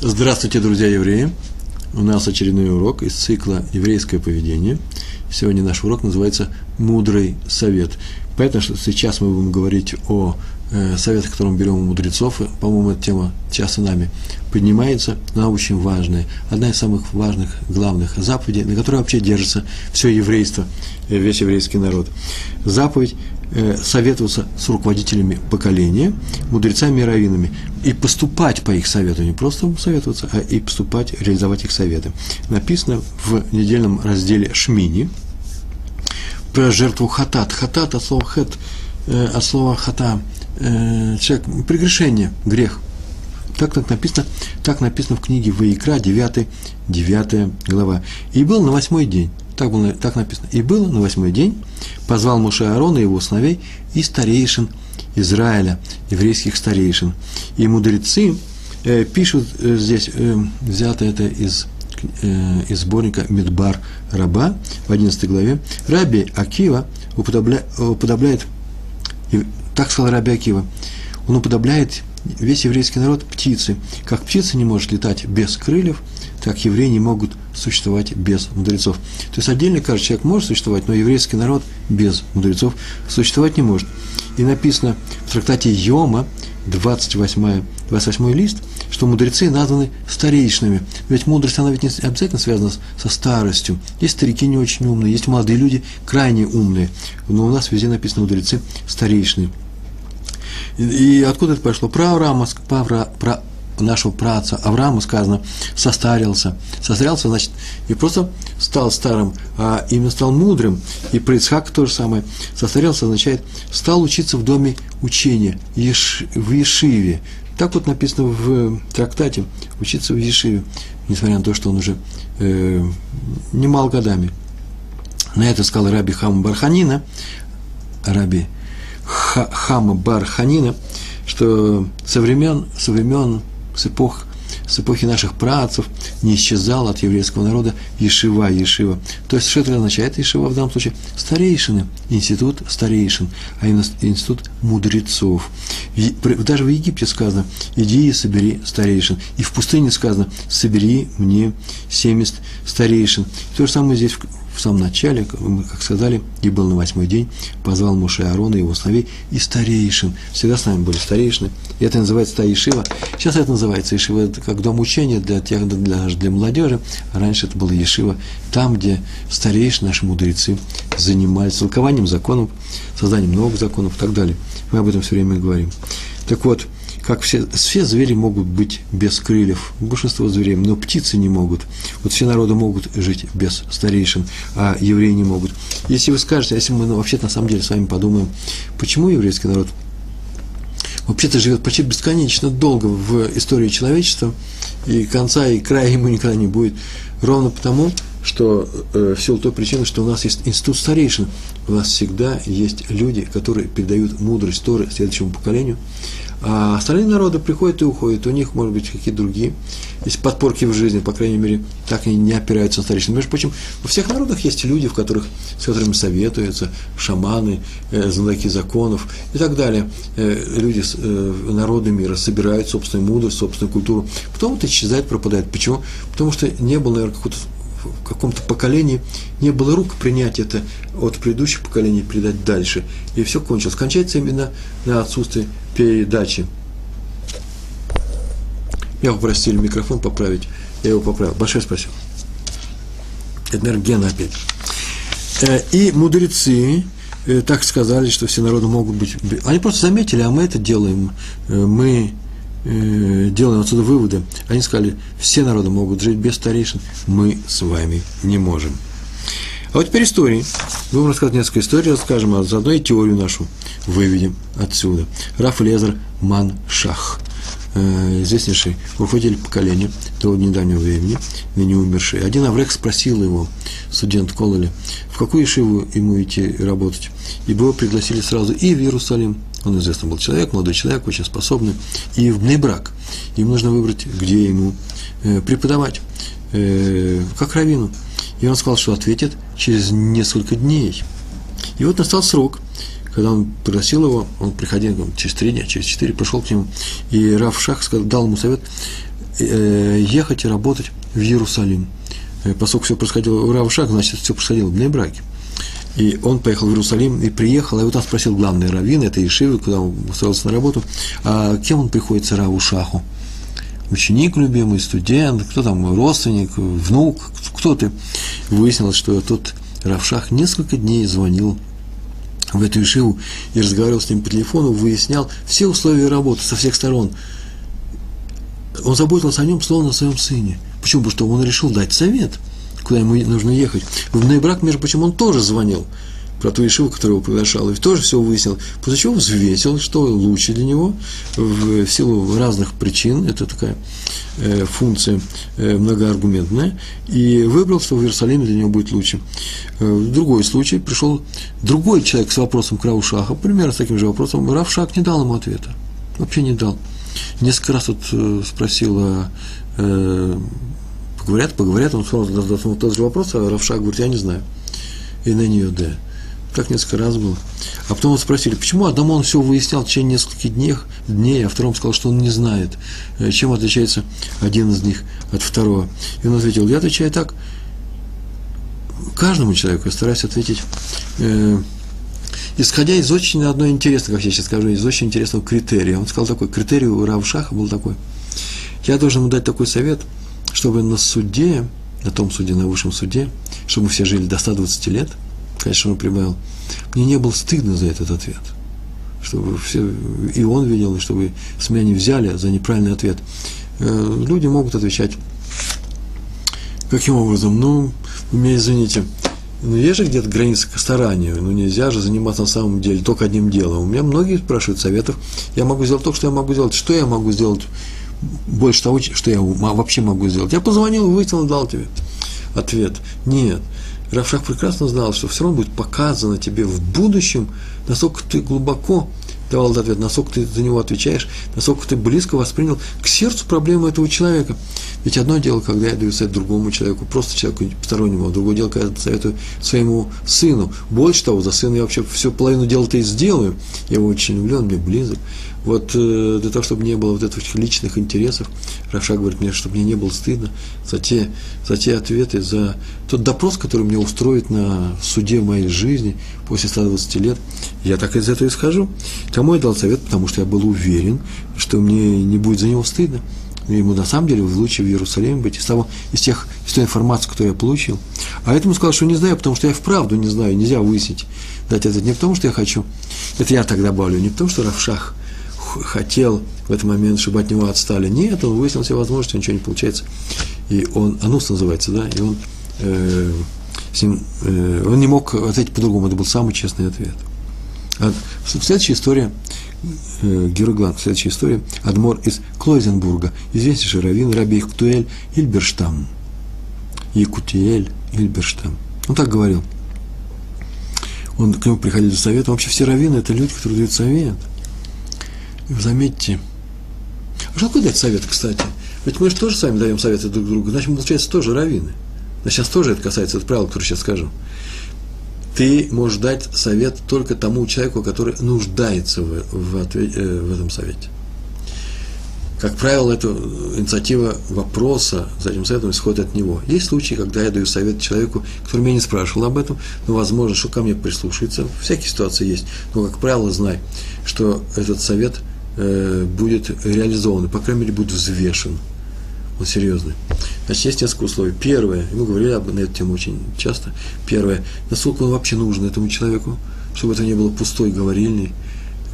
Здравствуйте, друзья евреи! У нас очередной урок из цикла «Еврейское поведение». Сегодня наш урок называется «Мудрый совет». Поэтому что сейчас мы будем говорить о э, советах, которые мы берем у мудрецов. По-моему, эта тема часто нами поднимается, она очень важная. Одна из самых важных, главных заповедей, на которой вообще держится все еврейство, э, весь еврейский народ. Заповедь советоваться с руководителями поколения, мудрецами и раввинами, и поступать по их совету, не просто советоваться, а и поступать, реализовать их советы. Написано в недельном разделе Шмини про жертву хатат. Хатат от слова хет, э, от слова хата, э, человек, прегрешение, грех. Так, так написано, так написано в книге Ваикра, 9, 9 глава. И был на восьмой день так, было, так написано. И было на восьмой день, позвал Муше Аарона и его сыновей и старейшин Израиля, еврейских старейшин. И мудрецы э, пишут э, здесь, э, взято это из, э, из сборника Медбар Раба в 11 главе, Раби Акива уподобля, уподобляет, так сказал Раби Акива, он уподобляет весь еврейский народ птицы. Как птица не может летать без крыльев, так евреи не могут существовать без мудрецов. То есть отдельно каждый человек может существовать, но еврейский народ без мудрецов существовать не может. И написано в трактате Йома, 28, 28 лист, что мудрецы названы старейшинами. Ведь мудрость, она ведь не обязательно связана со старостью. Есть старики не очень умные, есть молодые люди крайне умные. Но у нас везде написано мудрецы старейшины. И, откуда это пошло? Про Авраама, про, про нашего праца Авраама сказано, состарился. Состарился, значит, и просто стал старым, а именно стал мудрым. И про Ицхака то же самое. Состарился означает, стал учиться в доме учения, еш, в Ешиве. Так вот написано в трактате, учиться в Ешиве, несмотря на то, что он уже э, немал годами. На это сказал Раби Хама Барханина, Раби Хама Барханина, что со времен, со времен с эпох с эпохи наших працев не исчезал от еврейского народа Ешива, Ешива. То есть, что это означает Ешива в данном случае? Старейшины, институт старейшин, а институт мудрецов. Даже в Египте сказано, иди и собери старейшин. И в пустыне сказано, собери мне 70 старейшин. То же самое здесь в самом начале, мы как сказали, и был на восьмой день, позвал Муше Аарона его сыновей и старейшин. Всегда с нами были старейшины. И это называется та Ишива. Сейчас это называется Ишива, это как дом учения для тех, для, для молодежи. Раньше это было Ешива, там, где старейшины, наши мудрецы, занимались толкованием законов, созданием новых законов и так далее. Мы об этом все время говорим. Так вот, как все, все звери могут быть без крыльев, большинство зверей, но птицы не могут. Вот все народы могут жить без старейшин, а евреи не могут. Если вы скажете, если мы ну, вообще на самом деле с вами подумаем, почему еврейский народ вообще-то живет почти бесконечно долго в истории человечества, и конца и края ему никогда не будет, ровно потому, что э, в силу той причины, что у нас есть институт старейшин, у нас всегда есть люди, которые передают мудрость Торы следующему поколению, а остальные народы приходят и уходят, у них, может быть, какие-то другие, есть подпорки в жизни, по крайней мере, так они не опираются на старейшин. Между прочим, во всех народах есть люди, в которых, с которыми советуются, шаманы, э, знатоки законов и так далее. Э, люди, э, народы мира собирают собственную мудрость, собственную культуру, потом это исчезает, пропадает. Почему? Потому что не было, наверное, какого-то в каком-то поколении не было рук принять это от предыдущих поколений передать дальше. И все кончилось. Кончается именно на отсутствие передачи. Я попросили микрофон поправить, я его поправил. Большое спасибо. Это, наверное, Гена опять. Э, и мудрецы э, так сказали, что все народы могут быть... Они просто заметили, а мы это делаем. Э, мы э, делаем отсюда выводы. Они сказали, все народы могут жить без старейшин, мы с вами не можем. А вот теперь истории. Будем рассказать несколько историй, расскажем, а заодно и теорию нашу выведем отсюда. Раф Лезер Маншах, э, известнейший руководитель поколения до недавнего времени, ныне умерший. Один Аврех спросил его, студент Кололи, в какую ешиву ему идти работать. И его пригласили сразу и в Иерусалим, он известный был человек, молодой человек, очень способный, и в Бнейбрак. Им нужно выбрать, где ему э, преподавать, э, как равину. И он сказал, что ответит через несколько дней. И вот настал срок, когда он пригласил его, он приходил через три дня, через четыре, пришел к нему, и Раф Шах дал ему совет, э, ехать и работать в Иерусалим. Поскольку все происходило у Рава Шаха, значит, все происходило в Бнебраке. И он поехал в Иерусалим и приехал, и вот он спросил главный раввин, это Ишивы, куда он устроился на работу, а кем он приходится Раву Шаху? Ученик любимый, студент, кто там, родственник, внук, кто ты? Выяснилось, что тот Равшах несколько дней звонил в эту Ишиву и разговаривал с ним по телефону, выяснял все условия работы со всех сторон. Он заботился о нем, словно о своем сыне. Почему? Потому что он решил дать совет, куда ему нужно ехать. В Нейбрак, между прочим, он тоже звонил про ту Ишиву, которую приглашал, и тоже все выяснил, после чего взвесил, что лучше для него, в, силу разных причин, это такая э, функция э, многоаргументная, и выбрал, что в Иерусалиме для него будет лучше. Э, в другой случай пришел другой человек с вопросом к Раушаха, примерно с таким же вопросом, Равшах не дал ему ответа, вообще не дал. Несколько раз вот э, спросила, э, поговорят, поговорят, он сразу задал тот же вопрос, а Равшах говорит, я не знаю. И на нее, да. Так несколько раз было. А потом вот спросили, почему одному он все выяснял в течение нескольких дней, дней, а второму сказал, что он не знает, э, чем отличается один из них от второго. И он ответил, я отвечаю так, каждому человеку я стараюсь ответить, э, исходя из очень одной интересной, как я сейчас скажу, из очень интересного критерия. Он сказал такой, критерий у Равшаха был такой, я должен ему дать такой совет, чтобы на суде, на том суде, на высшем суде, чтобы все жили до 120 лет – конечно, он прибавил, мне не было стыдно за этот ответ. Чтобы все, и он видел, и чтобы с меня не взяли за неправильный ответ. Э, люди могут отвечать. Каким образом? Ну, вы меня извините, ну, есть же где-то граница к старанию, ну, нельзя же заниматься на самом деле только одним делом. У меня многие спрашивают советов, я могу сделать то, что я могу сделать. Что я могу сделать больше того, что я вообще могу сделать? Я позвонил, выяснил, дал тебе ответ. Нет. Равшах прекрасно знал, что все равно будет показано тебе в будущем, насколько ты глубоко давал этот ответ, насколько ты за него отвечаешь, насколько ты близко воспринял к сердцу проблему этого человека. Ведь одно дело, когда я даю совет другому человеку, просто человеку постороннему, а другое дело, когда я советую своему сыну. Больше того, за сына я вообще всю половину дела-то и сделаю. Я его очень люблю, он мне близок. Вот э, для того, чтобы не было вот этих личных интересов, Равша говорит мне, чтобы мне не было стыдно за те, за те ответы, за тот допрос, который мне устроит на суде моей жизни после 120 лет. Я так из этого исхожу. Кому я дал совет, потому что я был уверен, что мне не будет за него стыдно. Ему на самом деле лучше в Иерусалиме быть из, того, из, тех, из той информации, которую я получил. А этому сказал, что не знаю, потому что я вправду не знаю, нельзя выяснить, дать это не потому, что я хочу. Это я так добавлю, не потому, что Равшах – хотел в этот момент, чтобы от него отстали. Нет, он выяснил все возможности, ничего не получается. И он, анус называется, да, и он, э, с ним, э, он не мог ответить по-другому, это был самый честный ответ. А следующая история, э, Героглан, следующая история, Адмор из Клойзенбурга, известнейший раввин Раби Ихтуэль Ильберштам. Якутиэль Ильберштам. Он так говорил. Он к нему приходили за советом. Вообще все раввины – это люди, которые дают совет – заметьте, а такое дать совет, кстати? Ведь мы же тоже сами даем советы друг другу, значит, мы, получается, тоже раввины. Значит, сейчас тоже это касается этого правила, которое сейчас скажу. Ты можешь дать совет только тому человеку, который нуждается в, в, ответ, э, в этом совете. Как правило, эта инициатива вопроса за этим советом исходит от него. Есть случаи, когда я даю совет человеку, который меня не спрашивал об этом, но возможно, что ко мне прислушается. Всякие ситуации есть. Но, как правило, знай, что этот совет – Э, будет реализован, по крайней мере, будет взвешен. Он серьезный. Значит, есть несколько условий. Первое, мы говорили об, на эту тему очень часто. Первое, насколько он вообще нужен этому человеку, чтобы это не было пустой говорильни,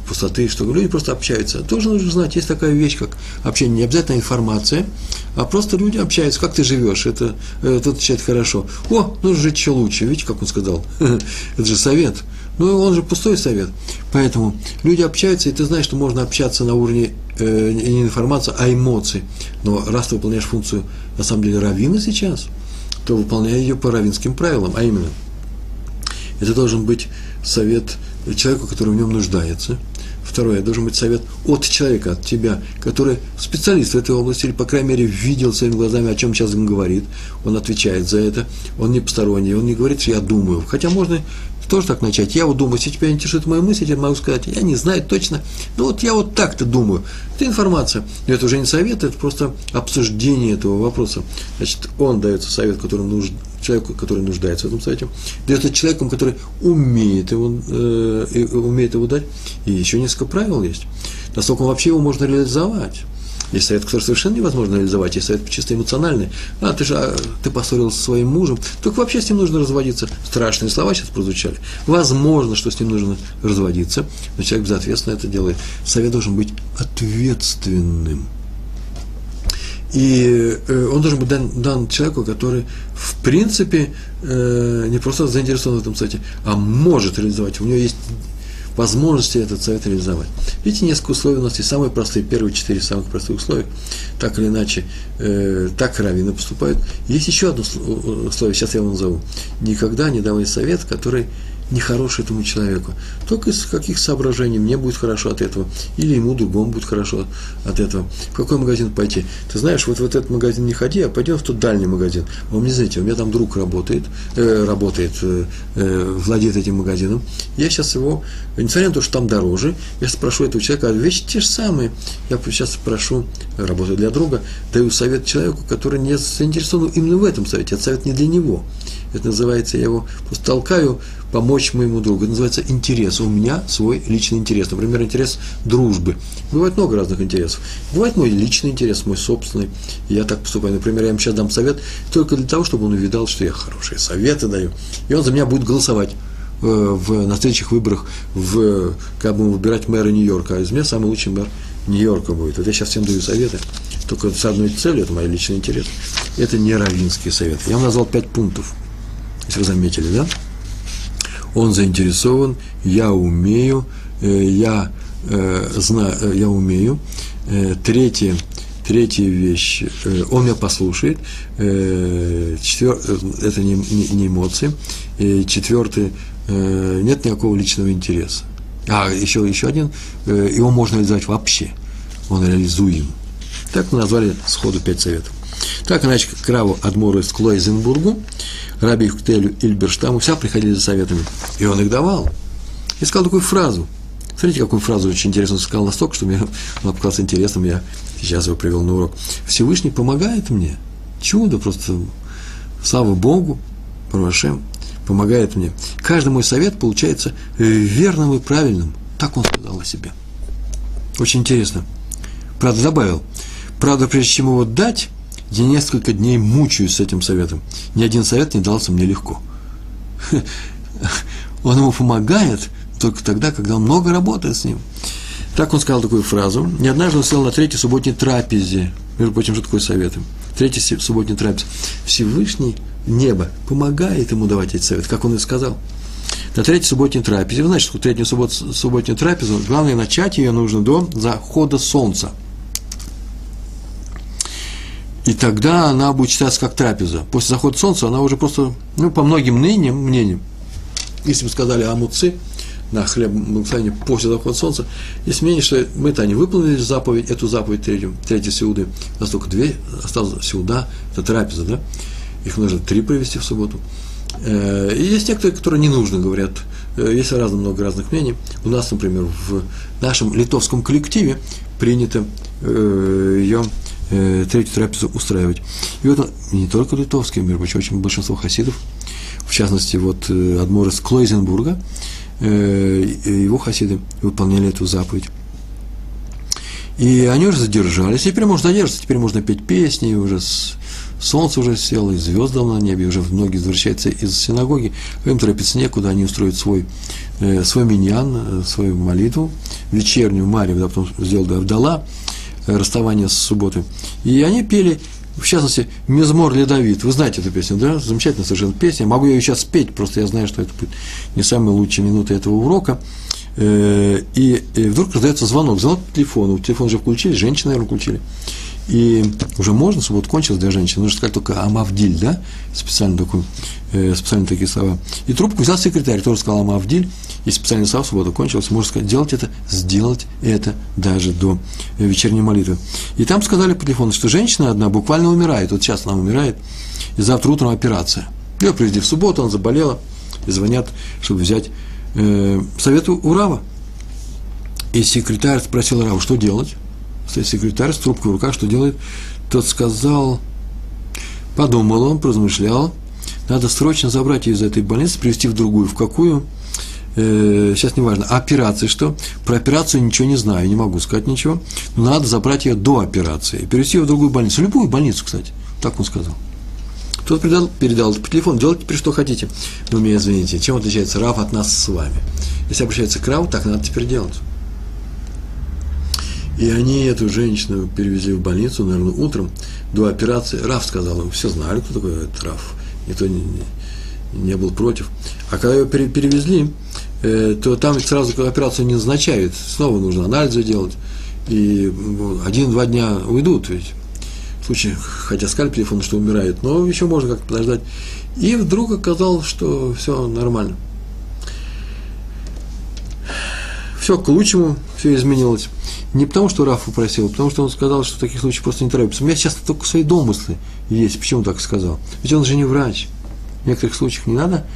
пустоты, что люди просто общаются. Тоже нужно знать, есть такая вещь, как общение, не обязательно информация, а просто люди общаются, как ты живешь, это, это отвечает хорошо. О, нужно жить еще лучше, видите, как он сказал, это же совет. Ну, он же пустой совет. Поэтому люди общаются, и ты знаешь, что можно общаться на уровне э, не информации, а эмоций. Но раз ты выполняешь функцию, на самом деле, раввина сейчас, то выполняй ее по равинским правилам, а именно, это должен быть совет человеку, который в нем нуждается – Второе, должен быть совет от человека, от тебя, который специалист в этой области, или, по крайней мере, видел своими глазами, о чем сейчас он говорит. Он отвечает за это, он не посторонний, он не говорит, что я думаю. Хотя можно тоже так начать. Я вот думаю, если тебя интересует моя мысль, я могу сказать, я не знаю точно, но вот я вот так-то думаю. Это информация. Это уже не совет, это просто обсуждение этого вопроса. Значит, он дается совет, который нужен, человеку, который нуждается в этом совете, дается человеком, который умеет его, э, умеет его дать. И еще несколько правил есть. Насколько вообще его можно реализовать. Есть совет, который совершенно невозможно реализовать, есть совет чисто эмоциональный. А, ты же а, ты поссорился со своим мужем, только вообще с ним нужно разводиться. Страшные слова сейчас прозвучали. Возможно, что с ним нужно разводиться, но человек безответственно это делает. Совет должен быть ответственным. И э, он должен быть дан, дан человеку, который, в принципе, э, не просто заинтересован в этом совете, а может реализовать. У него есть возможности этот совет реализовать. Видите, несколько условий у нас есть самые простые, первые четыре самых простых условия, так или иначе, э, так раввины поступают. Есть еще одно условие, сейчас я вам назову. Никогда не давай совет, который нехороший этому человеку. Только из каких соображений мне будет хорошо от этого, или ему другому будет хорошо от этого. В какой магазин пойти? Ты знаешь, вот в этот магазин не ходи, а пойдем в тот дальний магазин. Вы мне знаете, у меня там друг работает, э, работает, э, э, владеет этим магазином. Я сейчас его, несмотря на то, что там дороже, я спрошу этого человека, а вещи те же самые. Я сейчас спрошу, работаю для друга, даю совет человеку, который не заинтересован именно в этом совете. Это совет не для него. Это называется, я его просто толкаю помочь моему другу. Это называется интерес. У меня свой личный интерес. Например, интерес дружбы. Бывает много разных интересов. Бывает мой личный интерес, мой собственный. Я так поступаю. Например, я ему сейчас дам совет только для того, чтобы он увидал, что я хорошие советы даю. И он за меня будет голосовать в, на следующих выборах, в, как будем выбирать мэра Нью-Йорка. А из меня самый лучший мэр Нью-Йорка будет. Вот я сейчас всем даю советы, только с одной целью, это мой личный интерес. Это не равинский совет. Я вам назвал пять пунктов, если вы заметили, да? он заинтересован, я умею, э, я э, знаю, э, я умею. Третье, третья вещь, он меня послушает. Четвер, это не, не, не эмоции. Четвертый, нет никакого личного интереса. А, еще, еще один, его можно реализовать вообще. Он реализуем. Так мы назвали сходу пять советов. Так иначе к Адмору из Клойзенбургу, Раби Юхтелю Ильберштаму, вся приходили за советами. И он их давал. И сказал такую фразу. Смотрите, какую фразу очень интересно сказал настолько, что мне он показался интересным, я сейчас его привел на урок. Всевышний помогает мне. Чудо просто. Слава Богу, Парашем, помогает мне. Каждый мой совет получается верным и правильным. Так он сказал о себе. Очень интересно. Правда, добавил. Правда, прежде чем его дать, я несколько дней мучаюсь с этим советом. Ни один совет не дался мне легко. Он ему помогает только тогда, когда он много работает с ним. Так он сказал такую фразу. Не однажды он сел на третьей субботней трапезе. Между прочим, что такое советы? Третий субботний трапез. Всевышний небо помогает ему давать эти советы, как он и сказал. На третьей субботней трапезе, вы знаете, что третью суббот, субботнюю трапезу, главное, начать ее нужно до захода солнца – и тогда она будет считаться как трапеза. После захода солнца она уже просто, ну, по многим мнениям, мнениям, если бы сказали амуцы, на хлеб благословения после захода солнца, есть мнение, что мы-то они выполнили заповедь, эту заповедь третью, третьей сеуды, у нас только две осталось сеуда, это трапеза, да, их нужно три провести в субботу. Э, и есть некоторые, которые не нужно, говорят, э, есть разно, много разных мнений. У нас, например, в нашем литовском коллективе принято э, ее третью трапезу устраивать. И вот не только литовские, между прочим, очень большинство хасидов, в частности, вот Адмор из Клойзенбурга, его хасиды выполняли эту заповедь. И они уже задержались, теперь можно задержаться, теперь можно петь песни, уже с, солнце уже село, и звезды на небе, уже многие возвращаются из синагоги, им торопиться некуда, они устроят свой, э, свой миньян, э, свою молитву, вечернюю Марию, да, потом сделал да, Авдала, расставания с субботой. И они пели, в частности, «Мезмор ледовит». Вы знаете эту песню, да? Замечательная совершенно песня. Могу ее сейчас спеть, просто я знаю, что это будет не самые лучшие минуты этого урока. Э, и, вдруг раздается звонок, звонок по телефону. Телефон же включили, женщины, наверное, включили. И уже можно, суббота кончилась для женщин, нужно сказать только Амавдиль, да, специально, такой, э, специально такие слова. И трубку взял секретарь, тоже сказал Амавдиль, и специально слова, суббота кончилась, можно сказать, делать это, сделать это даже до э, вечерней молитвы. И там сказали по телефону, что женщина одна буквально умирает, вот сейчас она умирает, и завтра утром операция. Ее привезли в субботу, она заболела, и звонят, чтобы взять э, совет у Рава. И секретарь спросил Рава, что делать? Стоит секретарь с трубкой в руках, что делает? Тот сказал, подумал он, размышлял, надо срочно забрать ее из этой больницы, привезти в другую. В какую? Э, сейчас не важно. Операции что? Про операцию ничего не знаю, не могу сказать ничего. Но надо забрать ее до операции. И перевести ее в другую больницу. Любую больницу, кстати. Так он сказал. Тот передал, передал по телефону, делайте теперь что хотите. Но меня извините, чем отличается Рав от нас с вами? Если обращается к Раву, так надо теперь делать. И они эту женщину перевезли в больницу, наверное, утром, до операции. Раф сказал им, все знали, кто такой этот Раф. Никто не, не был против. А когда ее перевезли, э, то там сразу операцию не назначают. Снова нужно анализы делать. И один-два дня уйдут ведь. В случае, хотя сказали по телефону, что умирает, но еще можно как-то подождать. И вдруг оказалось, что все нормально. Все к лучшему, все изменилось. Не потому, что Раф попросил, а потому что он сказал, что в таких случаях просто не торопится. У меня сейчас только свои домыслы есть. Почему так сказал? Ведь он же не врач. В некоторых случаях не надо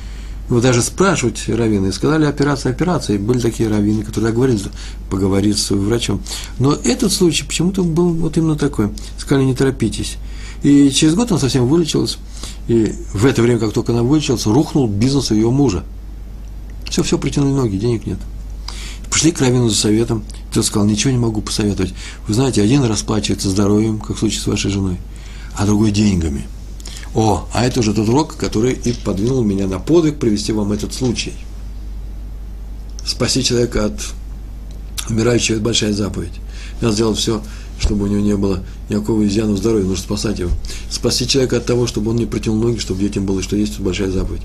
его даже спрашивать раввины. Сказали операция, операция. И были такие раввины, которые договорились поговорить с врачом. Но этот случай почему-то был вот именно такой. Сказали, не торопитесь. И через год она совсем вылечилась. И в это время, как только она вылечилась, рухнул бизнес ее мужа. Все, все, притянули ноги, денег нет. Пришли к Равину за советом. Тот сказал, ничего не могу посоветовать. Вы знаете, один расплачивается здоровьем, как в случае с вашей женой, а другой деньгами. О, а это уже тот урок, который и подвинул меня на подвиг привести вам этот случай. Спасти человека от умирающего – это большая заповедь. Надо сделать все, чтобы у него не было никакого изъяна в здоровье, нужно спасать его. Спасти человека от того, чтобы он не протянул ноги, чтобы детям было, что есть, это большая заповедь.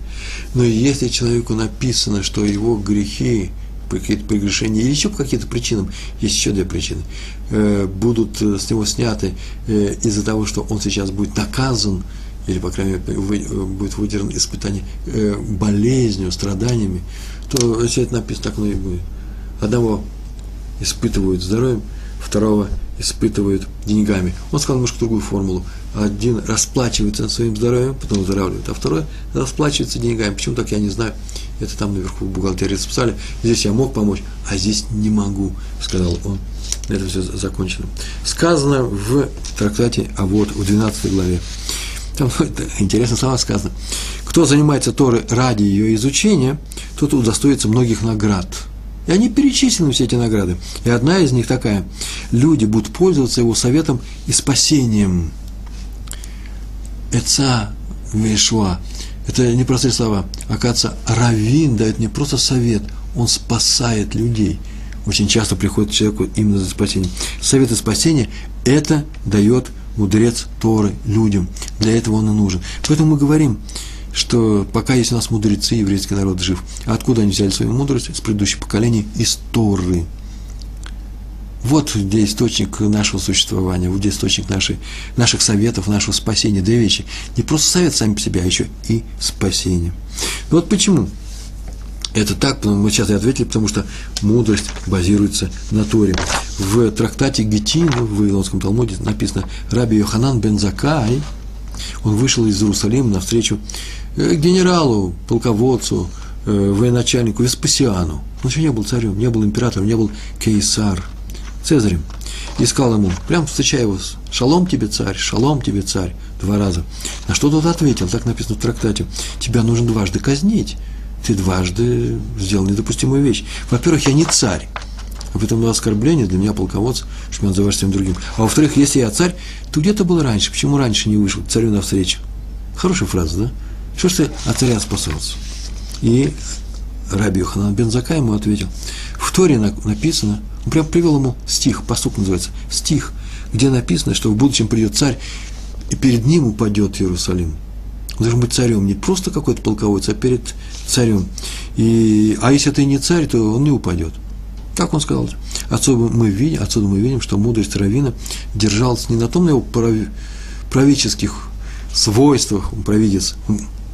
Но если человеку написано, что его грехи – какие-то прегрешения или еще по каким-то причинам, есть еще две причины, э, будут э, с него сняты э, из-за того, что он сейчас будет наказан, или, по крайней мере, будет выдержан испытание болезнью, страданиями, то если это написано, так оно и будет. Одного испытывают здоровьем, второго испытывают деньгами. Он сказал немножко другую формулу. Один расплачивается своим здоровьем, потом выздоравливает, а второй расплачивается деньгами. Почему так, я не знаю. Это там наверху в бухгалтерии записали. Здесь я мог помочь, а здесь не могу, сказал он. На этом все закончено. Сказано в трактате А вот в 12 главе. Там интересно слова сказано. Кто занимается Торой ради ее изучения, тот удостоится многих наград. И они перечислены, все эти награды. И одна из них такая. Люди будут пользоваться его советом и спасением. Эца Вешуа. Это не простые слова. Оказывается, раввин дает не просто совет, он спасает людей. Очень часто приходит человеку именно за спасением. Совет и спасение – это дает мудрец Торы людям. Для этого он и нужен. Поэтому мы говорим, что пока есть у нас мудрецы, еврейский народ жив. А откуда они взяли свою мудрость? С предыдущих поколений? Из Торы. Вот где источник нашего существования, вот где источник нашей, наших советов, нашего спасения. Две вещи. Не просто совет сами по себе, а еще и спасение. Ну вот почему? Это так, мы сейчас и ответили, потому что мудрость базируется на Торе. В трактате Гетин, в Вавилонском Талмуде написано «Раби Йоханан бен Закай», он вышел из Иерусалима навстречу генералу, полководцу, э, военачальнику Веспасиану. Он еще не был царем, не был императором, не был кейсар – Цезарем, и сказал ему, прям встречая его, «Шалом тебе, царь, шалом тебе, царь», два раза. На что тот ответил, так написано в трактате, «Тебя нужно дважды казнить, ты дважды сделал недопустимую вещь. Во-первых, я не царь, об этом оскорбление для меня полководца, что меня называешь всем другим. А во-вторых, если я царь, то где ты был раньше? Почему раньше не вышел царю навстречу? Хорошая фраза, да? Что ж ты от царя спасался? И Раби Йоханан Бензака ему ответил, в Торе написано – он прям привел ему стих, посук называется, стих, где написано, что в будущем придет царь, и перед ним упадет Иерусалим. Он должен быть царем, не просто какой-то полководец, а перед царем. И, а если ты не царь, то он не упадет. Так он сказал. Отсюда мы видим, отсюда мы видим, что мудрость Равина держалась не на том на его правительских свойствах, он провидец,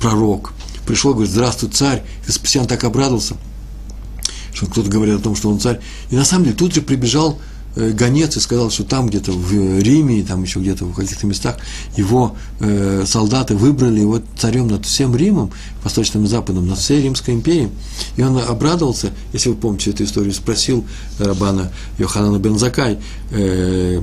пророк. Пришел, говорит, здравствуй, царь. Веспасиан так обрадовался, что кто-то говорит о том, что он царь. И на самом деле тут же прибежал Э, гонец и сказал, что там где-то в Риме, там еще где-то в каких-то местах его э, солдаты выбрали его царем над всем Римом, Восточным и Западом, над всей Римской империей. И он обрадовался, если вы помните эту историю, спросил Рабана Йоханана Бензакай, э,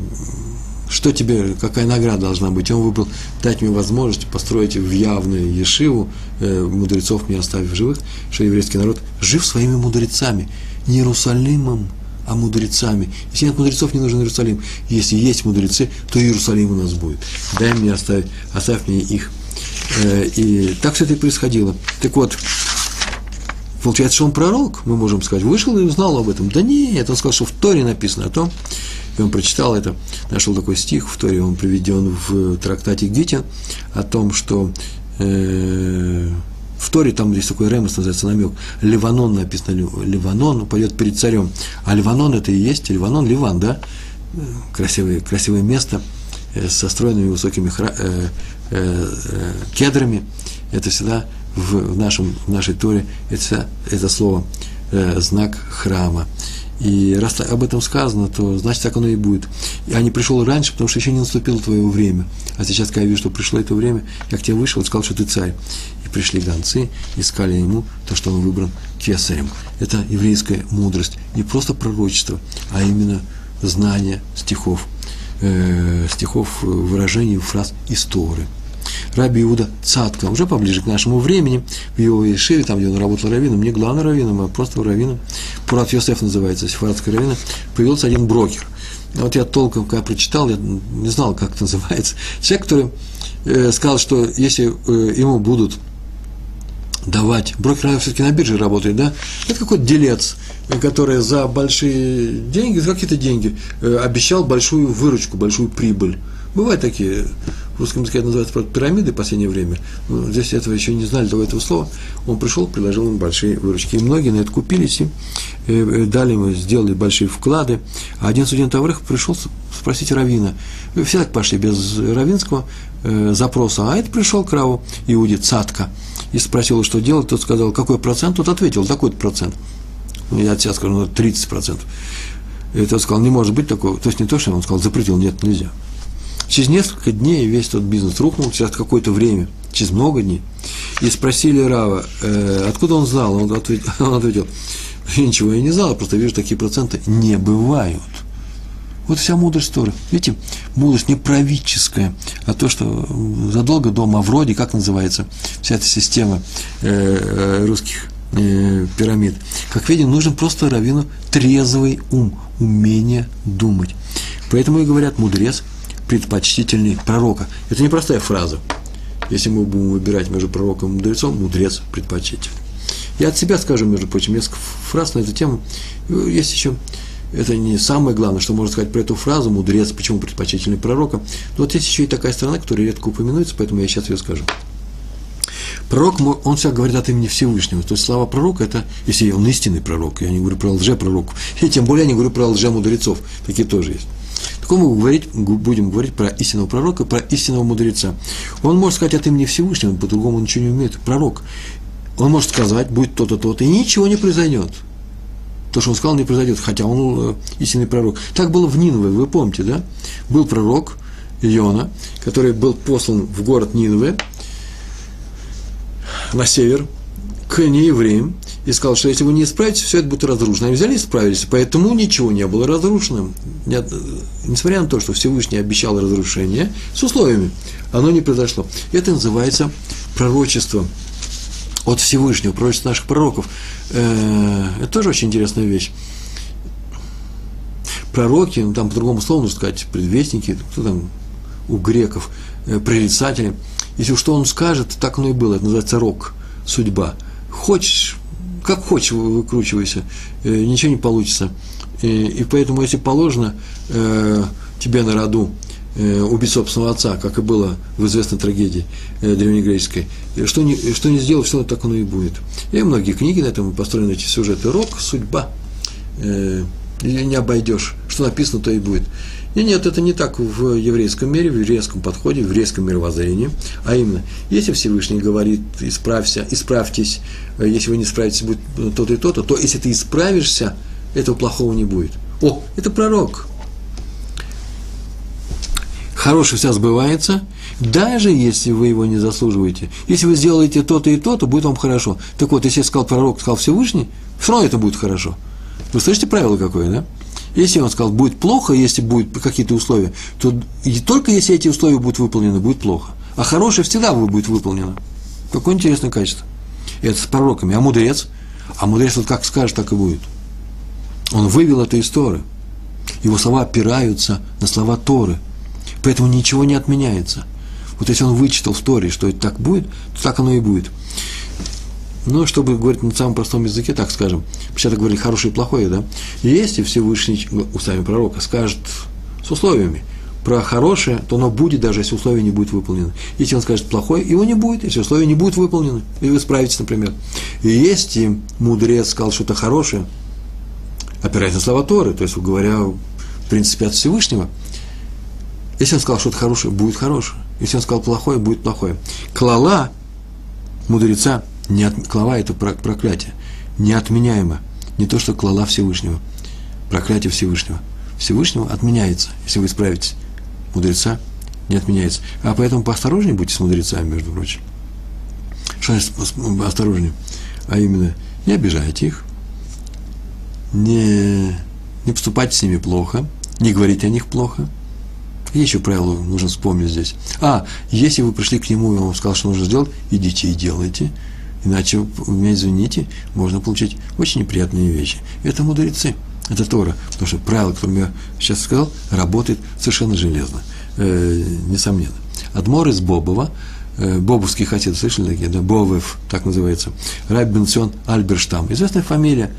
что тебе, какая награда должна быть? Он выбрал дать мне возможность построить в явную ешиву, э, мудрецов не оставив живых, что еврейский народ жив своими мудрецами, не Иерусалимом, а мудрецами. Если нет мудрецов, не нужен Иерусалим. Если есть мудрецы, то Иерусалим у нас будет. Дай мне оставь, оставь мне их. Э, и так все это и происходило. Так вот, получается, что он пророк, мы можем сказать, вышел и узнал об этом. Да нет, он сказал, что в Торе написано о том, и он прочитал это, нашел такой стих в Торе, он приведен в трактате Гитин, о том, что э, в Торе там есть такой ремес, называется намек. Ливанон написано, Ливанон пойдет перед царем. А Ливанон это и есть, Ливанон, Ливан, да? Красивое, красивое место э, со стройными высокими хра, э, э, э, кедрами. Это всегда в, в, нашем, в нашей Торе, это, это слово э, знак храма. И раз об этом сказано, то значит так оно и будет. Я не пришел раньше, потому что еще не наступило твое время. А сейчас, когда я вижу, что пришло это время, я к тебе вышел и сказал, что ты царь. И пришли гонцы, искали ему то, что он выбран кесарем. Это еврейская мудрость. Не просто пророчество, а именно знание стихов, э, стихов, выражений, фраз истории. Раби Иуда Цатка, уже поближе к нашему времени, в его Ешиве, там, где он работал раввином, не главным раввином, а просто раввином, Пурат Йосеф называется, сефардская раввина, появился один брокер. Вот я толком, когда прочитал, я не знал, как это называется. Человек, который э, сказал, что если э, ему будут давать. Брокер, наверное, все-таки на бирже работает, да? Это какой-то делец, который за большие деньги, за какие-то деньги э, обещал большую выручку, большую прибыль. Бывают такие, в русском языке это называется пирамиды в последнее время. Но здесь этого еще не знали до этого слова. Он пришел, предложил им большие выручки. И многие на это купились, и э, дали ему, сделали большие вклады. А один студент Аврех пришел спросить Равина. Все так пошли без равинского э, запроса. А это пришел к Раву Иуде Цатка – и спросил, что делать, тот сказал, какой процент, тот ответил, такой-то процент. Ну, я от себя скажу, ну, 30 процентов. И тот сказал, не может быть такого, то есть не то, что он сказал, запретил, нет, нельзя. Через несколько дней весь тот бизнес рухнул, через какое-то время, через много дней. И спросили Рава, э, откуда он знал, он ответил, он ответил, ничего я не знал, просто вижу, такие проценты не бывают. Вот вся мудрость Торы. Видите, мудрость не правительская, а то, что задолго до Мавроди, как называется вся эта система э, э, русских э, пирамид. Как видим, нужен просто раввину трезвый ум, умение думать. Поэтому и говорят, мудрец предпочтительней пророка. Это не простая фраза. Если мы будем выбирать между пророком и мудрецом, мудрец предпочтительный. Я от себя скажу, между прочим, несколько фраз на эту тему. Есть еще это не самое главное, что можно сказать про эту фразу «мудрец», почему предпочтительный пророка. Но вот есть еще и такая сторона, которая редко упоминается, поэтому я сейчас ее скажу. Пророк, он всегда говорит от имени Всевышнего. То есть слава пророка – это, если он истинный пророк, я не говорю про лже-пророков, и тем более я не говорю про лже-мудрецов, такие тоже есть. Так мы говорить, будем говорить про истинного пророка, про истинного мудреца. Он может сказать от имени Всевышнего, по-другому ничего не умеет. Пророк. Он может сказать, будет то-то, то-то, и ничего не произойдет то, что он сказал, не произойдет, хотя он э, истинный пророк. Так было в Нинве, вы помните, да? Был пророк Иона, который был послан в город Нинве на север к неевреям и сказал, что если вы не исправите, все это будет разрушено. Они взяли и справились, поэтому ничего не было разрушенным. Нет, несмотря на то, что Всевышний обещал разрушение, с условиями, оно не произошло. Это называется пророчество от Всевышнего, пророчество наших пророков. Э, это тоже очень интересная вещь. Пророки, ну, там по-другому слову нужно сказать, предвестники, кто там у греков, э, прорицатели. Если что он скажет, так оно и было. Это называется рок, судьба. Хочешь, как хочешь, выкручивайся, э, ничего не получится. И, поэтому, если положено тебе на роду Э, убить собственного отца, как и было в известной трагедии э, древнегреческой. Что не, что не сделал, все так оно и будет. И многие книги на этом построены эти сюжеты. Рок, судьба. э, не обойдешь. Что написано, то и будет. И нет, это не так в еврейском мире, в еврейском подходе, в еврейском мировоззрении. А именно, если Всевышний говорит, исправься, исправьтесь, э, если вы не справитесь, будет то-то и то-то, то если ты исправишься, этого плохого не будет. О, это пророк. Хорошее вся сбывается, даже если вы его не заслуживаете. Если вы сделаете то-то и то, то будет вам хорошо. Так вот, если сказал пророк, сказал Всевышний, все равно это будет хорошо. Вы слышите правило какое, да? Если он сказал, будет плохо, если будут какие-то условия, то и только если эти условия будут выполнены, будет плохо. А хорошее всегда будет выполнено. Какое интересное качество. Это с пророками. А мудрец? А мудрец вот как скажет, так и будет. Он вывел это из Торы. Его слова опираются на слова Торы. Поэтому ничего не отменяется. Вот если он вычитал в Торе, что это так будет, то так оно и будет. Но чтобы говорить на самом простом языке, так скажем, почему-то говорили хорошее и плохое, да? Если Всевышний, устами пророка, скажет с условиями про хорошее, то оно будет, даже если условие не будет выполнено. Если он скажет плохое, его не будет, если условия не будут выполнены, и вы справитесь, например. И если мудрец сказал что-то хорошее, опираясь на слова Торы, то есть, говоря, в принципе, от Всевышнего, если он сказал что-то хорошее, будет хорошее. Если он сказал плохое, будет плохое. Клала мудреца – не от, клава – это проклятие, неотменяемо. Не то, что клала Всевышнего, проклятие Всевышнего. Всевышнего отменяется, если вы исправитесь. Мудреца не отменяется. А поэтому поосторожнее будьте с мудрецами, между прочим. Что значит осторожнее? А именно, не обижайте их, не, не поступайте с ними плохо, не говорите о них плохо. Какие еще правила нужно вспомнить здесь? А, если вы пришли к нему, и он сказал, что нужно сделать, идите и делайте – Иначе, меня извините, можно получить очень неприятные вещи. Это мудрецы, это Тора. Потому что правило, которое я сейчас сказал, работает совершенно железно. Э, несомненно. Адмор из Бобова, э, Бобовский хасид, слышали такие, да, Бовев, так называется, Раб Бенцион Альберштам, известная фамилия,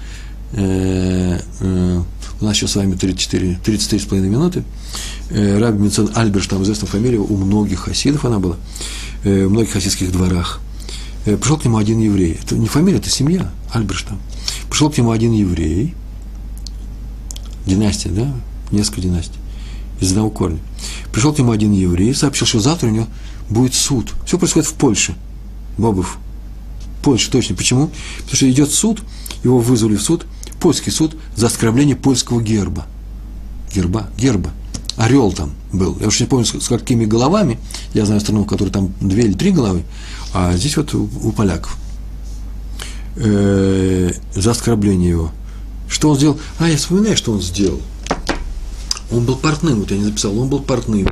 э, э, у нас еще с вами 34, 33,5 минуты, э, Раб Бенцион Альберштам, известная фамилия, у многих хасидов она была, э, в многих хасидских дворах, пришел к нему один еврей. Это не фамилия, это семья Альбершта. Пришел к нему один еврей, династия, да, несколько династий, из одного корня. Пришел к нему один еврей, сообщил, что завтра у него будет суд. Все происходит в Польше. Бобов. Польша, точно. Почему? Потому что идет суд, его вызвали в суд, польский суд за оскорбление польского герба. Герба, герба. Орел там был. Я уж не помню, с какими головами. Я знаю страну, в которой там две или три головы. А здесь вот у, поляков. Э, за оскорбление его. Что он сделал? А, я вспоминаю, что он сделал. Он был портным, вот я не записал, он был портным.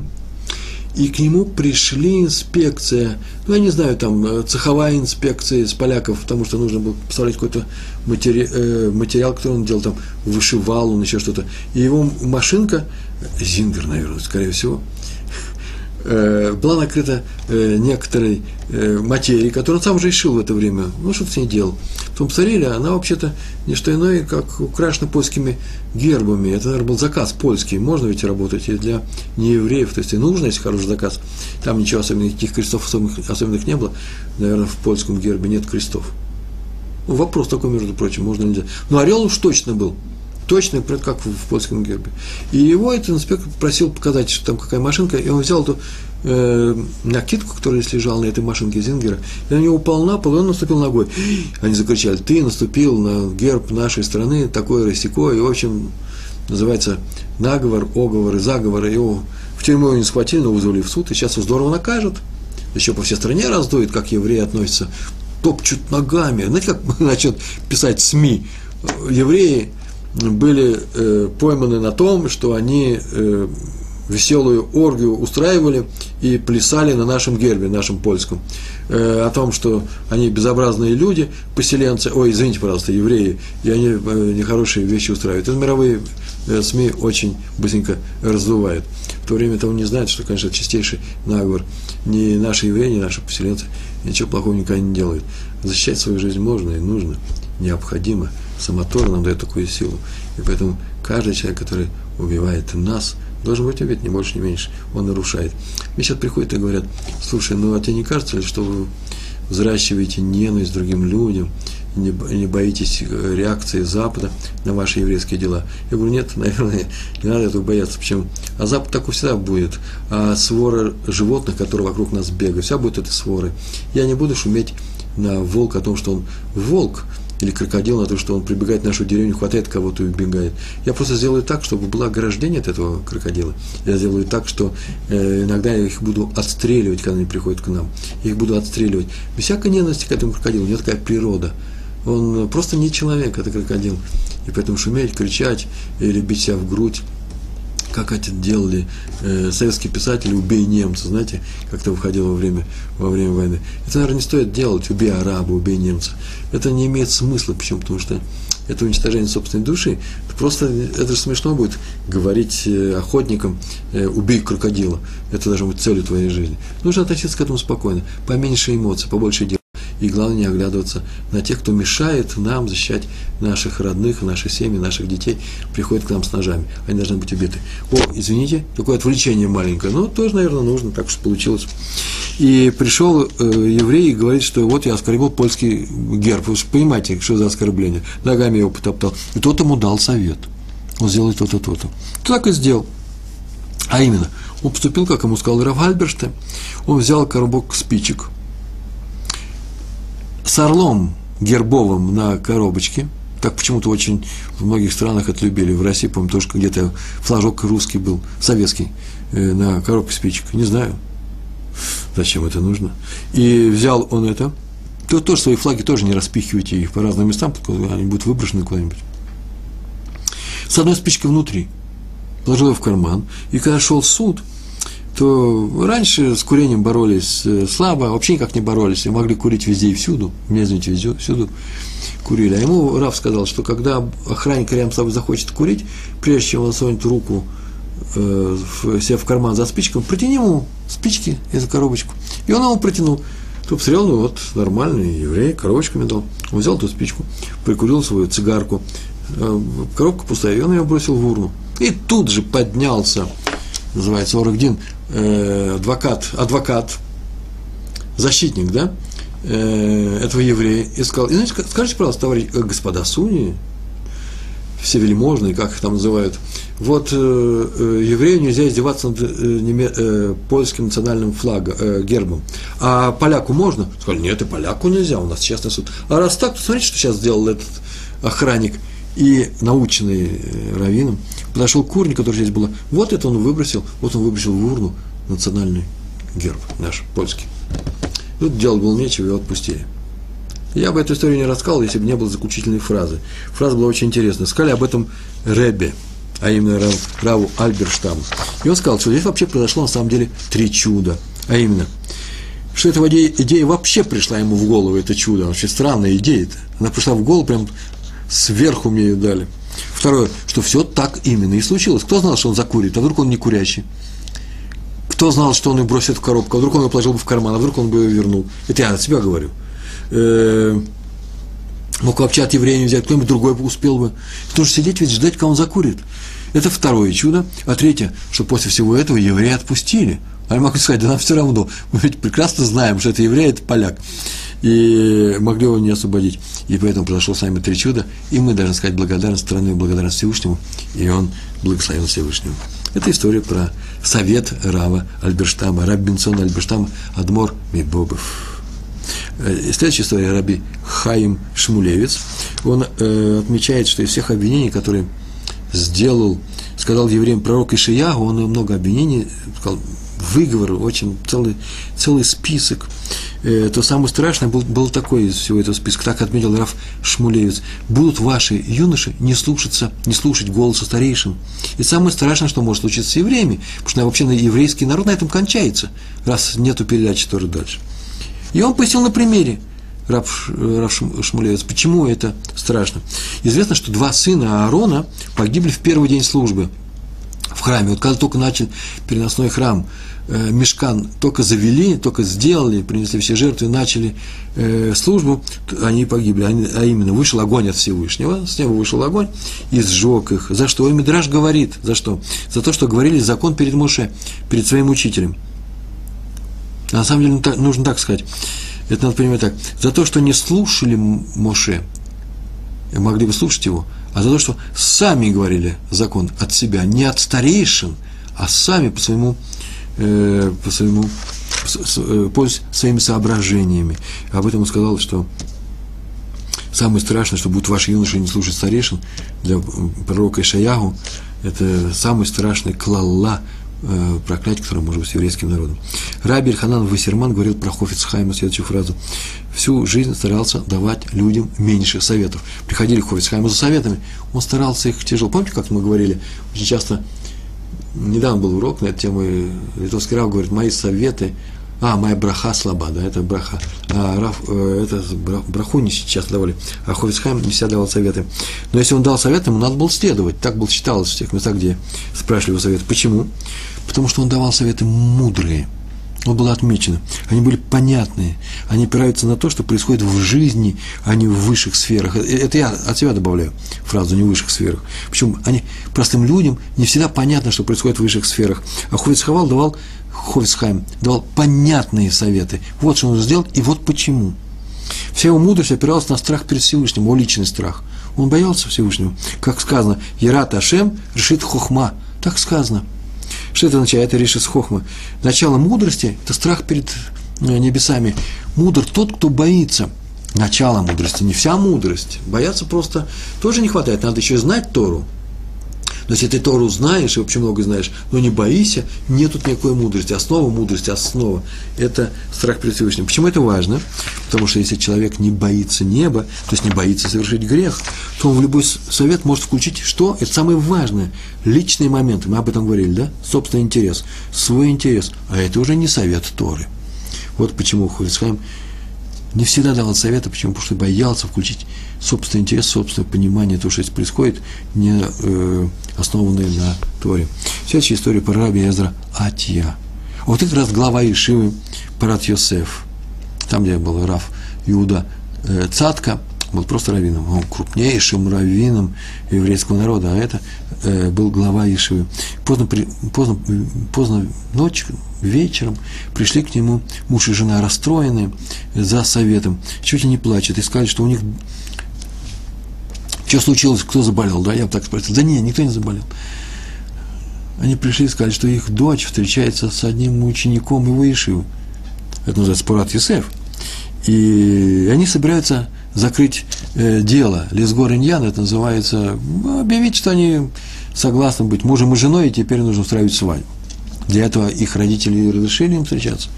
И к нему пришли инспекция, ну, я не знаю, там, э, цеховая инспекция из поляков, потому что нужно было поставлять какой-то матери, э, материал, который он делал, там, вышивал он, еще что-то. И его машинка, Зингер, наверное, скорее всего, Э, была накрыта э, некоторой э, материей, которую он сам уже решил в это время. Ну, что-то с ней делал. Потом посмотрели, она вообще-то не что иное, как украшена польскими гербами. Это, наверное, был заказ польский. Можно ведь работать и для неевреев. То есть, и нужно, если хороший заказ. Там ничего особенных, никаких крестов особенных, особенных не было. Наверное, в польском гербе нет крестов. Ну, вопрос такой, между прочим, можно нельзя. Но орел уж точно был точно, как в, польском гербе. И его этот инспектор просил показать, что там какая машинка, и он взял эту э, накидку, которая здесь лежала на этой машинке Зингера, и на него упал на пол, и он наступил ногой. Они закричали, ты наступил на герб нашей страны, такое рассекое, и, в общем, называется наговор, оговор и заговор, его в тюрьму его не схватили, но вызвали в суд, и сейчас его здорово накажут. Еще по всей стране раздует, как евреи относятся, топчут ногами. Знаете, как начнет писать СМИ? Евреи были э, пойманы на том, что они э, веселую оргию устраивали и плясали на нашем гербе, нашем польском, э, о том, что они безобразные люди, поселенцы, ой, извините, пожалуйста, евреи, и они э, нехорошие вещи устраивают. Это мировые э, СМИ очень быстренько раздувают. В то время того не знают, что, конечно, чистейший наговор. Ни наши евреи, ни наши поселенцы ничего плохого никогда не делают. Защищать свою жизнь можно и нужно, необходимо – Сама Тора нам дает такую силу. И поэтому каждый человек, который убивает нас, должен быть убит, не больше, не меньше. Он нарушает. Мне сейчас приходят и говорят, слушай, ну а тебе не кажется ли, что вы взращиваете ненависть другим людям, не, не боитесь реакции Запада на ваши еврейские дела. Я говорю, нет, наверное, не надо этого бояться. Почему? А Запад так всегда будет. А свора животных, которые вокруг нас бегают, вся будет этой сворой. Я не буду шуметь на волка о том, что он волк, или крокодил на то, что он прибегает в нашу деревню, хватает кого-то и убегает. Я просто сделаю так, чтобы было ограждение от этого крокодила. Я сделаю так, что э, иногда я их буду отстреливать, когда они приходят к нам. Я их буду отстреливать. Без всякой ненависти к этому крокодилу. У него такая природа. Он просто не человек, это крокодил. И поэтому шуметь, кричать или бить себя в грудь как это делали э, советские писатели «Убей немца», знаете, как это выходило во время, во время войны. Это, наверное, не стоит делать «Убей араба», «Убей немца». Это не имеет смысла, почему? Потому что это уничтожение собственной души. Это просто, это же смешно будет говорить э, охотникам э, «Убей крокодила». Это должно быть целью твоей жизни. Нужно относиться к этому спокойно, поменьше эмоций, побольше дел и главное не оглядываться на тех, кто мешает нам защищать наших родных, наших семей, наших детей, приходят к нам с ножами. Они должны быть убиты. О, извините, такое отвлечение маленькое, но тоже, наверное, нужно, так что получилось. И пришел э, еврей и говорит, что вот я оскорбил польский герб. Вы же понимаете, что за оскорбление. Ногами его потоптал. И тот ему дал совет. Он сделает то-то, то-то. Так и сделал. А именно, он поступил, как ему сказал Раф Альберштейн. Он взял коробок спичек – с орлом гербовым на коробочке. Так почему-то очень в многих странах это любили. В России, по-моему, тоже где-то флажок русский был, советский, э, на коробке спичек. Не знаю, зачем это нужно. И взял он это. То тоже свои флаги тоже не распихивайте их по разным местам, они будут выброшены куда-нибудь. С одной спичкой внутри. Положил ее в карман. И когда шел суд – то раньше с курением боролись э, слабо, вообще никак не боролись, и могли курить везде и всюду, мне, извините, везде, всюду курили. А ему Раф сказал, что когда охранник рядом с собой захочет курить, прежде чем он сунет руку э, в, себе в карман за спичкой, протяни ему спички эту коробочку. И он ему протянул. Тот посмотрел, ну вот, нормальный еврей, коробочку мне дал. Он взял эту спичку, прикурил свою цигарку, э, коробка пустая, и он ее бросил в урну. И тут же поднялся, называется Орагдин, э, адвокат, адвокат, защитник, да, э, этого еврея, и сказал, и, знаете, скажите, пожалуйста, товарищ, господа Суни, все вельможные, как их там называют, вот э, э, еврею нельзя издеваться над э, э, польским национальным флагом, э, гербом. А поляку можно? Сказали, нет, и поляку нельзя, у нас частный суд. А раз так, то смотрите, что сейчас сделал этот охранник и наученный э, раввином, подошел к урне, которая здесь была. Вот это он выбросил, вот он выбросил в урну национальный герб наш, польский. Тут делать было нечего, его отпустили. Я бы эту историю не рассказал, если бы не было заключительной фразы. Фраза была очень интересная. Сказали об этом Ребе, а именно Рав, Раву Альберштаму. И он сказал, что здесь вообще произошло на самом деле три чуда. А именно, что эта идея, идея вообще пришла ему в голову, это чудо. Вообще странная идея-то. Она пришла в голову прям сверху мне ее дали. Второе, что все так именно и случилось. Кто знал, что он закурит, а вдруг он не курящий? Кто знал, что он ее бросит в коробку, а вдруг он ее положил бы в карман, а вдруг он бы ее вернул? Это я от себя говорю. Э, мог вообще от еврея не взять, кто-нибудь другой успел бы. Потому что сидеть ведь ждать, когда он закурит. Это второе чудо. А третье, что после всего этого евреи отпустили. А я могу сказать, да нам все равно. Мы ведь прекрасно знаем, что это еврей, это поляк и могли его не освободить. И поэтому произошло с нами три чуда, и мы должны сказать благодарность, страну благодарность Всевышнему, и он благословил Всевышнему. Это история про совет Рава Альберштама, Раббинсона Альберштама, Адмор Мибобов. Э, следующая история Раби Хаим Шмулевец. Он э, отмечает, что из всех обвинений, которые сделал, сказал евреям пророк Ишиягу, он много обвинений, сказал, выговор, очень целый, целый список э, то самое страшное был, был такой из всего этого списка, так отметил Раф Шмулевец. Будут ваши юноши не слушаться, не слушать голоса старейшин. И самое страшное, что может случиться с евреями, потому что вообще на еврейский народ на этом кончается, раз нету передачи тоже дальше. И он пояснил на примере. Рав, Рав Шмулевец. Почему это страшно? Известно, что два сына Аарона погибли в первый день службы в храме. Вот когда только начал переносной храм э, мешкан только завели, только сделали, принесли все жертвы, начали э, службу, они погибли. Они, а именно, вышел огонь от Всевышнего, с неба вышел огонь и сжег их. За что? И Мидраш говорит, за что? За то, что говорили закон перед Моше, перед своим учителем. На самом деле нужно так сказать. Это надо понимать так. За то, что не слушали Моше, могли бы слушать его, а за то, что сами говорили закон от себя, не от старейшин, а сами по своему, э, по своему, э, пользуясь своими соображениями. Об этом он сказал, что самое страшное, что будут ваши юноши не слушать старейшин, для пророка Ишаягу, это самый страшный клалла, э, проклятие, которое может быть еврейским народом. Раби Ханан Вассерман говорил про Хофицхайма следующую фразу. Всю жизнь старался давать людям меньше советов. Приходили к Хофицхайму за советами, он старался их тяжело. Помните, как мы говорили, очень часто, недавно был урок на эту тему, литовский рав говорит, мои советы а, моя браха слаба, да, это браха. А, Раф, э, это браху не сейчас давали, а Ховицхайм не всегда давал советы. Но если он дал советы, ему надо было следовать. Так было считалось в тех местах, где спрашивали его советы. Почему? Потому что он давал советы мудрые – вот было отмечено. Они были понятные. Они опираются на то, что происходит в жизни, а не в высших сферах. Э, это я от себя добавляю фразу «не в высших сферах». Почему? Они простым людям не всегда понятно, что происходит в высших сферах. А Ховицхавал давал, Ховицхайм давал понятные советы. Вот что нужно сделать, и вот почему. Вся его мудрость опиралась на страх перед Всевышним, его личный страх. Он боялся Всевышнего. Как сказано, «Ярат Ашем решит хохма». Так сказано – что это означает? Это решит хохма. Начало мудрости – это страх перед э, небесами. Мудр тот, кто боится. Начало мудрости, не вся мудрость. Бояться просто тоже не хватает. Надо еще знать Тору. Но если ты Тору знаешь, и вообще много знаешь, но не боишься, нет тут никакой мудрости. Основа мудрости, основа – это страх перед Всевышним. Почему это важно? Потому что если человек не боится неба, то есть не боится совершить грех, то он в любой совет может включить что? Это самое важное. Личные моменты. Мы об этом говорили, да? Собственный интерес, свой интерес. А это уже не совет Торы. Вот почему Хуицхайм не всегда давал советы, почему? Потому что боялся включить собственный интерес, собственное понимание того, что здесь происходит, не э, основанные на Торе. Следующая история про раби Эзра Атья. Вот это раз глава Ишивы Парат Йосеф. Там, где был Раф Иуда э, Цатка, был просто раввином, он крупнейшим раввином еврейского народа, а это э, был глава Ишивы. Поздно, при, поздно, поздно ночью, вечером пришли к нему муж и жена расстроенные за советом, чуть ли не плачут, и сказали, что у них что случилось, кто заболел, да, я бы так спросил. Да нет, никто не заболел. Они пришли и сказали, что их дочь встречается с одним учеником его Ишивы. Это называется Пурат Юсеф. И они собираются закрыть э, дело. Лесгор Иньян, это называется, ну, объявить, что они согласны быть мужем и женой, и теперь нужно устраивать свадьбу. Для этого их родители разрешили им встречаться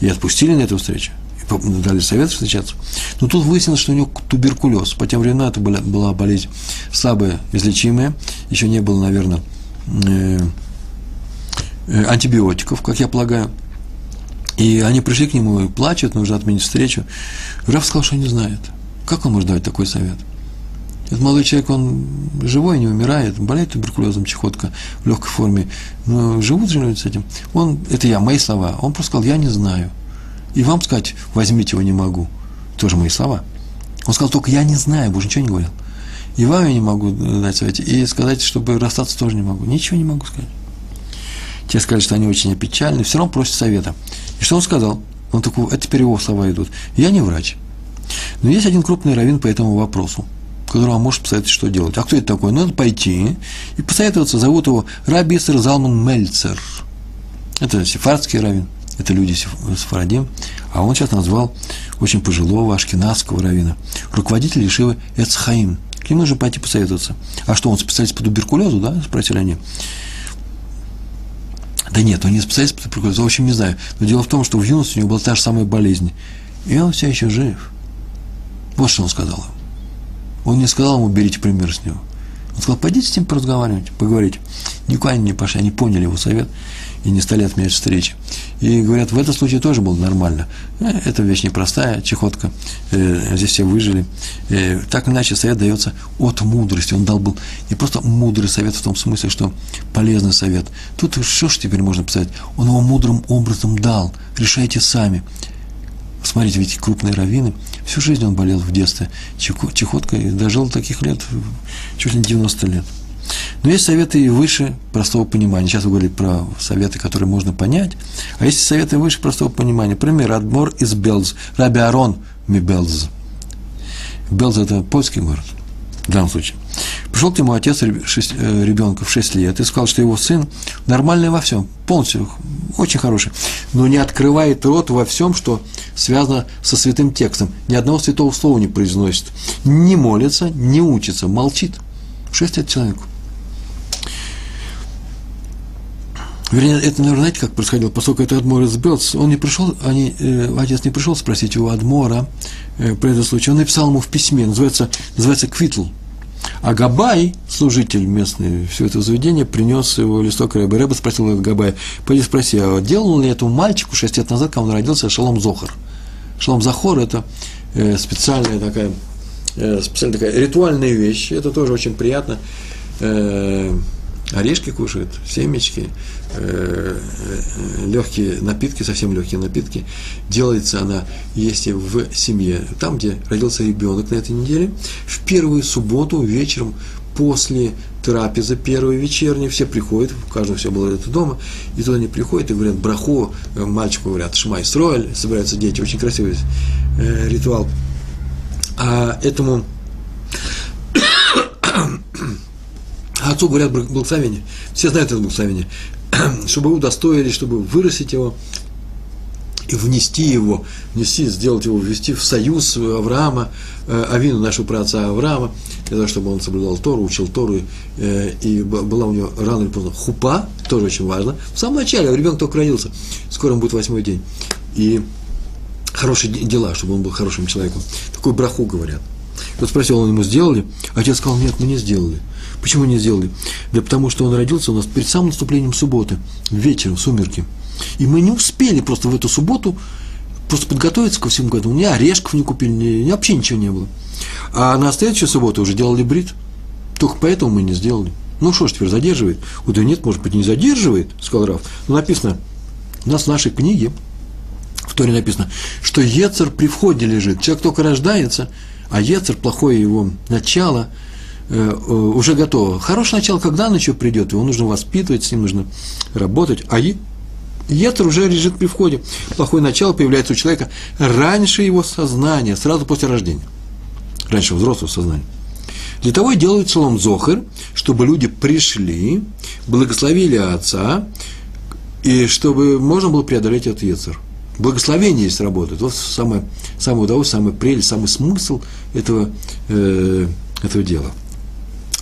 и отпустили на эту встречу дали совет встречаться. Но тут выяснилось, что у него туберкулез. По тем временам это была, была болезнь слабая, излечимая. Еще не было, наверное, э, э, антибиотиков, как я полагаю. И они пришли к нему и плачут, нужно отменить встречу. Раф сказал, что не знает. Как он может давать такой совет? Этот молодой человек, он живой, не умирает, болеет туберкулезом, чехотка в легкой форме, но живут же люди с этим. Он, это я, мои слова. Он просто сказал, я не знаю. И вам сказать, возьмите его не могу. Тоже мои слова. Он сказал, только я не знаю, больше ничего не говорил. И вам я не могу дать совет. И сказать, чтобы расстаться тоже не могу. Ничего не могу сказать. Те сказали, что они очень опечалены, все равно просят совета. И что он сказал? Он такой, это теперь его слова идут. Я не врач. Но есть один крупный раввин по этому вопросу, который вам может посоветовать, что делать. А кто это такой? Надо пойти и посоветоваться. Зовут его Раби Исер Залман Мельцер. Это сефардский раввин это люди Сфарадим, а он сейчас назвал очень пожилого ашкенадского равина, руководитель Ешивы Эцхаим. К нему нужно пойти посоветоваться. А что, он специалист по туберкулезу, да, спросили они. Да нет, он не специалист по туберкулезу, в общем, не знаю. Но дело в том, что в юности у него была та же самая болезнь. И он все еще жив. Вот что он сказал. Он не сказал ему, берите пример с него. Он сказал, пойдите с ним поразговаривать, поговорить. Никуда они не пошли, они поняли его совет и не стали отменять встречи. И говорят, в этом случае тоже было нормально. Э, это вещь непростая, чехотка, э, здесь все выжили. Э, так или иначе, совет дается от мудрости. Он дал был не просто мудрый совет в том смысле, что полезный совет. Тут что ж теперь можно писать? Он его мудрым образом дал. Решайте сами. Смотрите, ведь крупные раввины, всю жизнь он болел в детстве чехоткой, дожил таких лет, чуть ли не 90 лет. Но есть советы и выше простого понимания. Сейчас вы говорите про советы, которые можно понять. А есть советы выше простого понимания. Например, Адмор из Белз. Раби Арон Мибелз. Белз – это польский город в данном случае. Пришел к нему отец ребенка в 6 лет и сказал, что его сын нормальный во всем, полностью очень хороший, но не открывает рот во всем, что связано со святым текстом. Ни одного святого слова не произносит. Не молится, не учится, молчит. 6 лет человеку. Вернее, это, наверное, знаете, как происходило, поскольку это Адмор Белц, он не пришел, они, э, отец не пришел спросить у Адмора э, про этот случай, он написал ему в письме, называется, называется «Квитл», а Габай, служитель местный все это заведение, принес его листок Рэба. Рэба спросил его Габая, пойди спроси, а делал ли этому мальчику 6 лет назад, когда он родился, Шалом Зохар? Шалом Захор – это э, специальная такая, э, специальная такая ритуальная вещь, это тоже очень приятно. Орешки кушают, семечки, э, э, легкие напитки, совсем легкие напитки. Делается она, если в семье, там, где родился ребенок на этой неделе, в первую субботу вечером после трапезы первой вечерней, все приходят, у каждого все было это дома, и туда они приходят и говорят браху, э, мальчику говорят шмай строиль, собираются дети, очень красивый ритуал. А этому отцу говорят благословение. Все знают это благословение. чтобы удостоились, чтобы вырастить его и внести его, внести, сделать его, ввести в союз Авраама, э, Авину, нашего праотца Авраама, для того, чтобы он соблюдал Тору, учил Тору, э, и была у него рано или поздно хупа, тоже очень важно. В самом начале, ребенок только родился, скоро будет восьмой день. И хорошие дела, чтобы он был хорошим человеком. Такую браху говорят. Вот спросил, он ему сделали? Отец сказал, нет, мы не сделали. Почему не сделали? Да потому что он родился у нас перед самым наступлением субботы, вечером, сумерки. И мы не успели просто в эту субботу просто подготовиться ко всему году. Ни орешков не купили, ни, ни вообще ничего не было. А на следующую субботу уже делали брит. Только поэтому мы не сделали. Ну что ж, теперь задерживает? О, да нет, может быть, не задерживает, сказал Раф. Но написано, у нас в нашей книге, в Торе написано, что Ецер при входе лежит. Человек только рождается, а Ецер, плохое его начало – уже готово. Хорошее начало, когда оно еще придет, его нужно воспитывать, с ним нужно работать. А Ецер уже лежит при входе. Плохое начало появляется у человека раньше его сознания, сразу после рождения. Раньше взрослого сознания. Для того и делают Шалом Зохер, чтобы люди пришли, благословили отца, и чтобы можно было преодолеть этот Ецер. Благословение здесь работает. Вот самое, самое удовольствие, самый прелесть, самый смысл этого, э, этого дела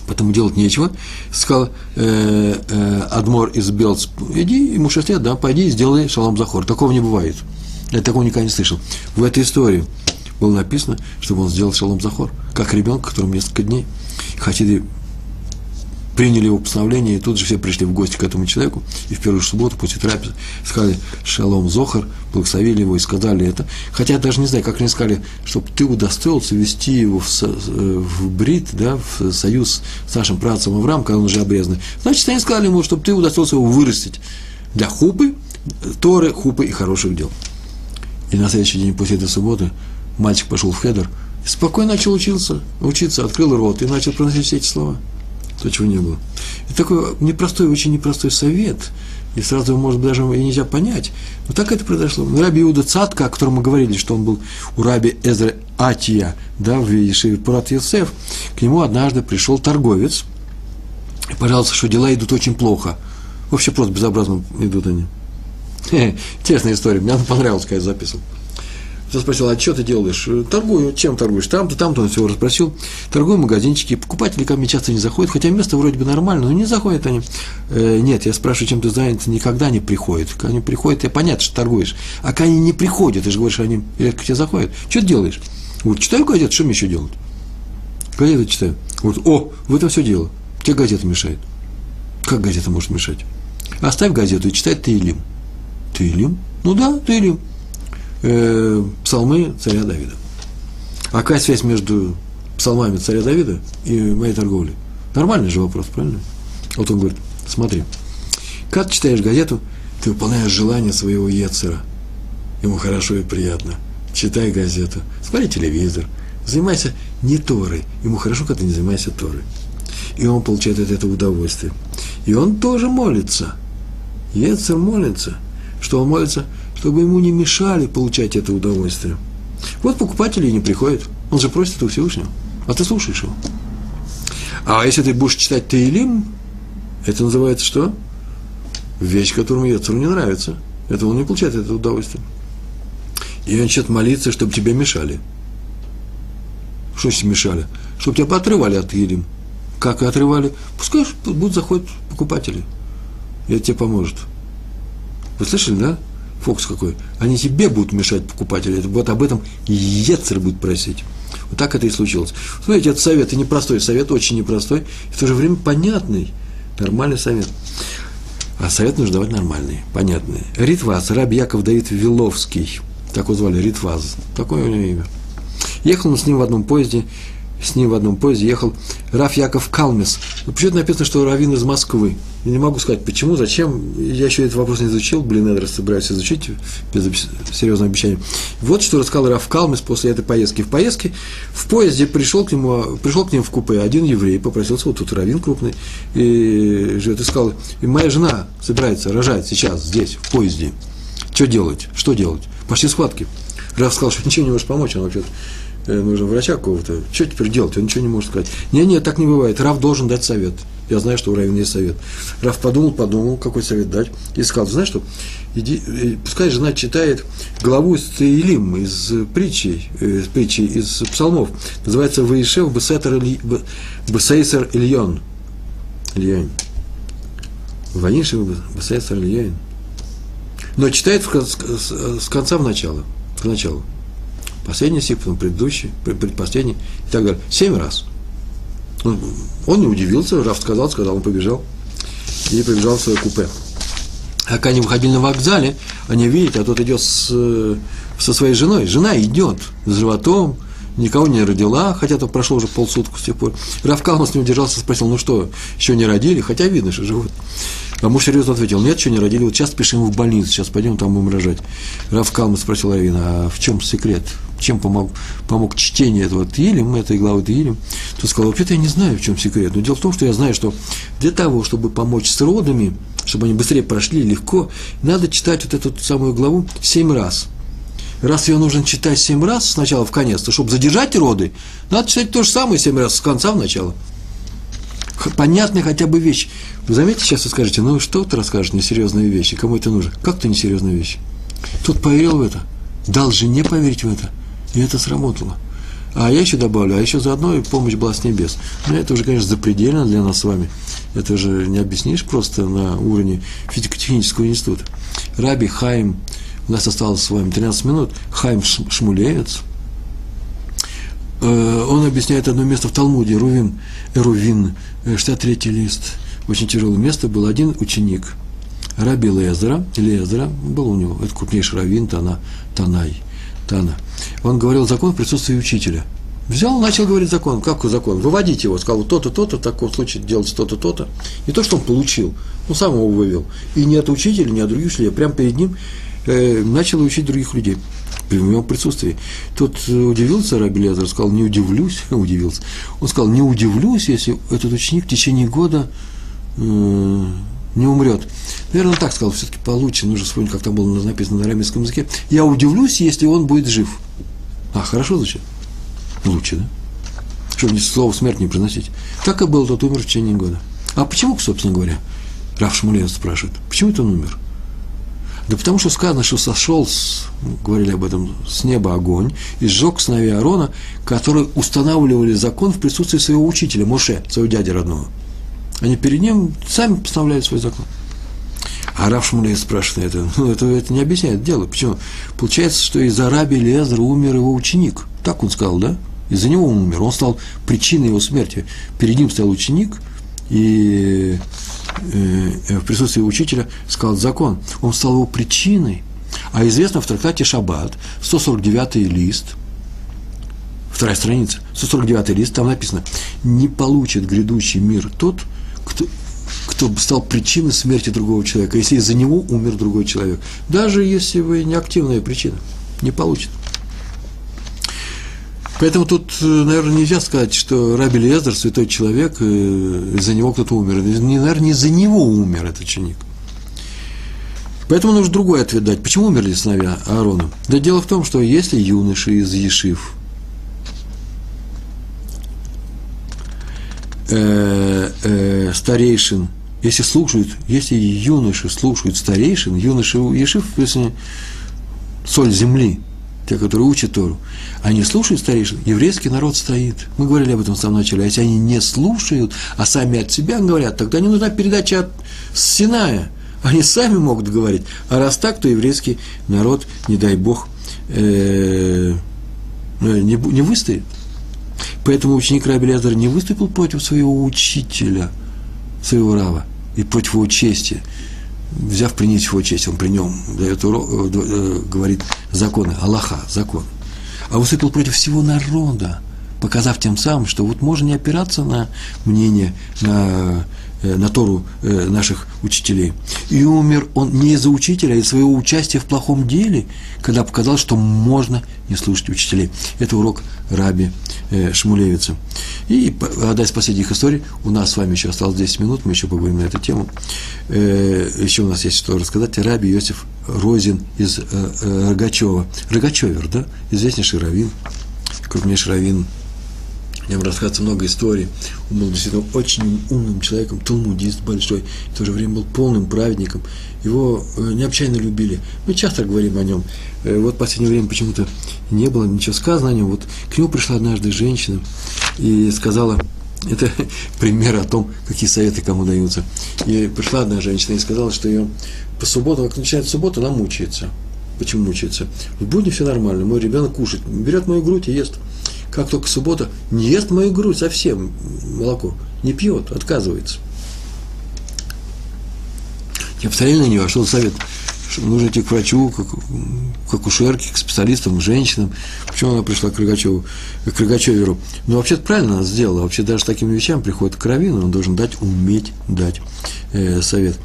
потому делать нечего. Сказал э, э, Адмор из Белц, иди, ему 6 лет, да, пойди и сделай шалом захор. Такого не бывает. Я такого никогда не слышал. В этой истории было написано, чтобы он сделал шалом захор, как ребенок, которому несколько дней. Хотели приняли его постановление, и тут же все пришли в гости к этому человеку, и в первую субботу после трапезы сказали «Шалом Зохар», благословили его и сказали это. Хотя я даже не знаю, как они сказали, чтобы ты удостоился вести его в, э, в брит, да, в союз с нашим працем Авраам, когда он уже обрезанный. Значит, они сказали ему, чтобы ты удостоился его вырастить для хупы, торы, хупы и хороших дел. И на следующий день после этой субботы мальчик пошел в хедер, спокойно начал учиться, учиться, открыл рот и начал проносить все эти слова то, чего не было. Это такой непростой, очень непростой совет, и сразу, может даже и нельзя понять. Но так это произошло. Раби Иуда Цатка, о котором мы говорили, что он был у раби Эзра Атия, да, в Ешиве Пурат Йосеф, к нему однажды пришел торговец, и пожалуйста, что дела идут очень плохо. Вообще просто безобразно идут они. Интересная история, мне она понравилась, когда я записывал. Я спросил, а что ты делаешь? Торгую. Чем торгуешь? Там-то, там-то он всего расспросил. Торгую в магазинчике. Покупатели ко мне часто не заходят, хотя место вроде бы нормально, но не заходят они. Э, нет, я спрашиваю, чем ты занят, никогда не приходят. Когда они приходят, я понятно, что торгуешь. А когда они не приходят, ты же говоришь, они редко к тебе заходят. Что ты делаешь? Вот, читаю газету, что мне еще делать? Газету читаю. Вот, о, в этом все дело. Тебе газета мешает. Как газета может мешать? Оставь газету и читай Таилим. Таилим? Ну да, Таилим э, псалмы царя Давида. А какая связь между псалмами царя Давида и моей торговлей? Нормальный же вопрос, правильно? Вот он говорит, смотри, как ты читаешь газету, ты выполняешь желание своего Ецера. Ему хорошо и приятно. Читай газету, смотри телевизор, занимайся не Торой. Ему хорошо, когда ты не занимаешься Торой. и он получает от этого удовольствие. И он тоже молится. Ецер молится, что он молится, чтобы ему не мешали получать это удовольствие. Вот покупатели не приходят. Он же просит у Всевышнего. А ты слушаешь его. А если ты будешь читать Таилим, это называется что? Вещь, которому Ецеру не нравится. Это он не получает это удовольствие. И он начнет молиться, чтобы тебе мешали. Что значит мешали? Чтобы тебя поотрывали от Таилим. Как и отрывали? Пускай будут заходят покупатели. И это тебе поможет. Вы слышали, да? Фокус какой. Они тебе будут мешать покупатели. Вот об этом Ецер будет просить. Вот так это и случилось. Смотрите, это совет, и непростой совет, очень непростой, и в то же время понятный, нормальный совет. А совет нужно давать нормальный, понятный. Ритваз, раб Яков Давид Виловский, так его звали, Ритваз, такое у него имя. Ехал он с ним в одном поезде, с ним в одном поезде ехал Раф Яков Калмес. Но почему-то написано, что Равин из Москвы. Я не могу сказать, почему, зачем. Я еще этот вопрос не изучил, блин, надо собираюсь изучить без серьезного обещания. Вот что рассказал Раф Калмес после этой поездки. В поездке в поезде пришел к нему, пришел к ним в купе один еврей, попросился, вот тут Равин крупный, и живет, и сказал, и моя жена собирается рожать сейчас, здесь, в поезде. Что делать? Что делать? Пошли схватки. Раф сказал, что ничего не можешь помочь, он вообще нужно врача какого-то. Что теперь делать? Он ничего не может сказать. Не, нет, так не бывает. Рав должен дать совет. Я знаю, что у Равина есть совет. Рав подумал, подумал, какой совет дать, и сказал, знаешь что, иди, э, пускай жена читает главу из Таилим, из притчи, из притчи, из псалмов. Называется «Ваишев Бесейсер Ильон». Ильон. Ваишев Бесейсер Ильон. Но читает с конца в начало. В начало последний стих, потом предыдущий, предпоследний и так далее. Семь раз. Он, он не удивился, Раф сказал, сказал, он побежал. И побежал в свое купе. А когда они выходили на вокзале, они видят, а тот идет с, со своей женой. Жена идет с животом, никого не родила, хотя то прошло уже полсуток с тех пор. Раф Калмас не удержался, спросил, ну что, еще не родили? Хотя видно, что живут. А муж серьезно ответил, нет, еще не родили, вот сейчас спешим в больницу, сейчас пойдем, там будем рожать. Раф Калмас спросил Равина, а в чем секрет? чем помог, помог чтение этого Тилим, этой главы Тилим, то сказал, вообще-то я не знаю, в чем секрет. Но дело в том, что я знаю, что для того, чтобы помочь с родами, чтобы они быстрее прошли легко, надо читать вот эту самую главу семь раз. Раз ее нужно читать семь раз сначала в конец, то чтобы задержать роды, надо читать то же самое семь раз с конца в начало. Понятная хотя бы вещь. Вы заметите, сейчас вы скажете, ну что ты расскажешь несерьезные вещи, кому это нужно? Как то несерьезные вещи? Тут поверил в это, дал жене поверить в это – и это сработало. А я еще добавлю, а еще заодно и помощь была с небес. Но это уже, конечно, запредельно для нас с вами. Это же не объяснишь просто на уровне физико-технического института. Раби Хайм, у нас осталось с вами 13 минут, Хайм Шмулевец, э, он объясняет одно место в Талмуде, Рувин, Рувин, 63 э, лист, очень тяжелое место, был один ученик, Раби Лезера, Лезера, был у него, это крупнейший раввин, Тана, Танай, Тана – он говорил закон в присутствии учителя. Взял, начал говорить закон. Как закон? Выводить его. Сказал, то-то, то-то, в таком случае делать то-то, то-то. Не то, что он получил, он сам его вывел. И не от учителя, не от других людей, прямо перед ним э, начал учить других людей в его присутствии. Тот э, удивился, Раби Лезер, сказал, не удивлюсь, удивился. Он сказал, не удивлюсь, если этот ученик в течение года э, не умрет. Наверное, так сказал, все-таки получше, нужно вспомнить, как там было написано на арамейском языке. Я удивлюсь, если он будет жив. А, хорошо звучит? Лучше, да? Чтобы слово смерть не произносить. Так и был, тот умер в течение года. А почему, собственно говоря, Раф Шмулев спрашивает, почему это он умер? Да потому что сказано, что сошел, с, говорили об этом, с неба огонь и сжег сыновей Аарона, которые устанавливали закон в присутствии своего учителя, Моше, своего дяди родного. Они перед ним сами постановляли свой закон. А Рав Шмулей спрашивает это, ну, это, это не объясняет дело. Почему? Получается, что из-за раби Лезера умер его ученик. Так он сказал, да? Из-за него он умер. Он стал причиной его смерти. Перед ним стоял ученик, и в присутствии учителя сказал закон. Он стал его причиной. А известно в трактате Шаббат, 149 лист, вторая страница, 149 лист, там написано, не получит грядущий мир тот, кто, кто стал причиной смерти другого человека, если из-за него умер другой человек. Даже если вы не активная причина, не получит. Поэтому тут, э, наверное, нельзя сказать, что Раби Лезер, святой человек, э, из-за него кто-то умер. Наверное, не из-за него умер этот ученик. Поэтому нужно другой ответ дать. Почему умерли сыновья Аарона? Да дело в том, что если юноши из Ешив э, старейшин, если слушают, если юноши слушают старейшин, юноши Ешив, если соль земли, те, которые учат Тору, они слушают старейшин, еврейский народ стоит. Мы говорили об этом в самом начале. А если они не слушают, а сами от себя говорят, тогда не нужна передача от Синая. Они сами могут говорить. А раз так, то еврейский народ, не дай бог, э, не, не выстоит. Поэтому ученик Раби Лязар не выступил против своего учителя, своего рава, и против его чести. Взяв принять его честь, он при нем дает урок, э, э, говорит законы, Аллаха, закон. А выступил против всего народа, показав тем самым, что вот можно не опираться на мнение, на на Тору э, наших учителей. И умер он не из-за учителя, а из своего участия в плохом деле, когда показал, что можно не слушать учителей. Это урок Раби э, Шмулевица. И одна из последних историй, у нас с вами еще осталось 10 минут, мы еще поговорим на эту тему. Еще у нас есть что рассказать. Раби Иосиф Розин из Рогачева. Рогачевер, да? Известнейший раввин, крупнейший раввин в нем рассказывается много историй. Он был действительно очень умным человеком, талмудист большой, в то же время был полным праведником. Его э, необычайно любили. Мы часто говорим о нем. Э, вот в последнее время почему-то не было ничего сказано о нем. Вот к нему пришла однажды женщина и сказала, это пример о том, какие советы кому даются. И пришла одна женщина и сказала, что ее по субботам, как начинает суббота, она мучается. Почему мучается? В будни все нормально, мой ребенок кушает, берет мою грудь и ест как только суббота, не ест мою грудь совсем молоко, не пьет, отказывается. Я посмотрел на нее, а что совет? Нужно идти к врачу, к, к акушерке, к специалистам, к женщинам. Почему она пришла к Рогачеву, к Рогачеверу? Ну, вообще-то правильно она сделала. Вообще даже такими вещами приходит к Равину, он должен дать, уметь дать э, совет.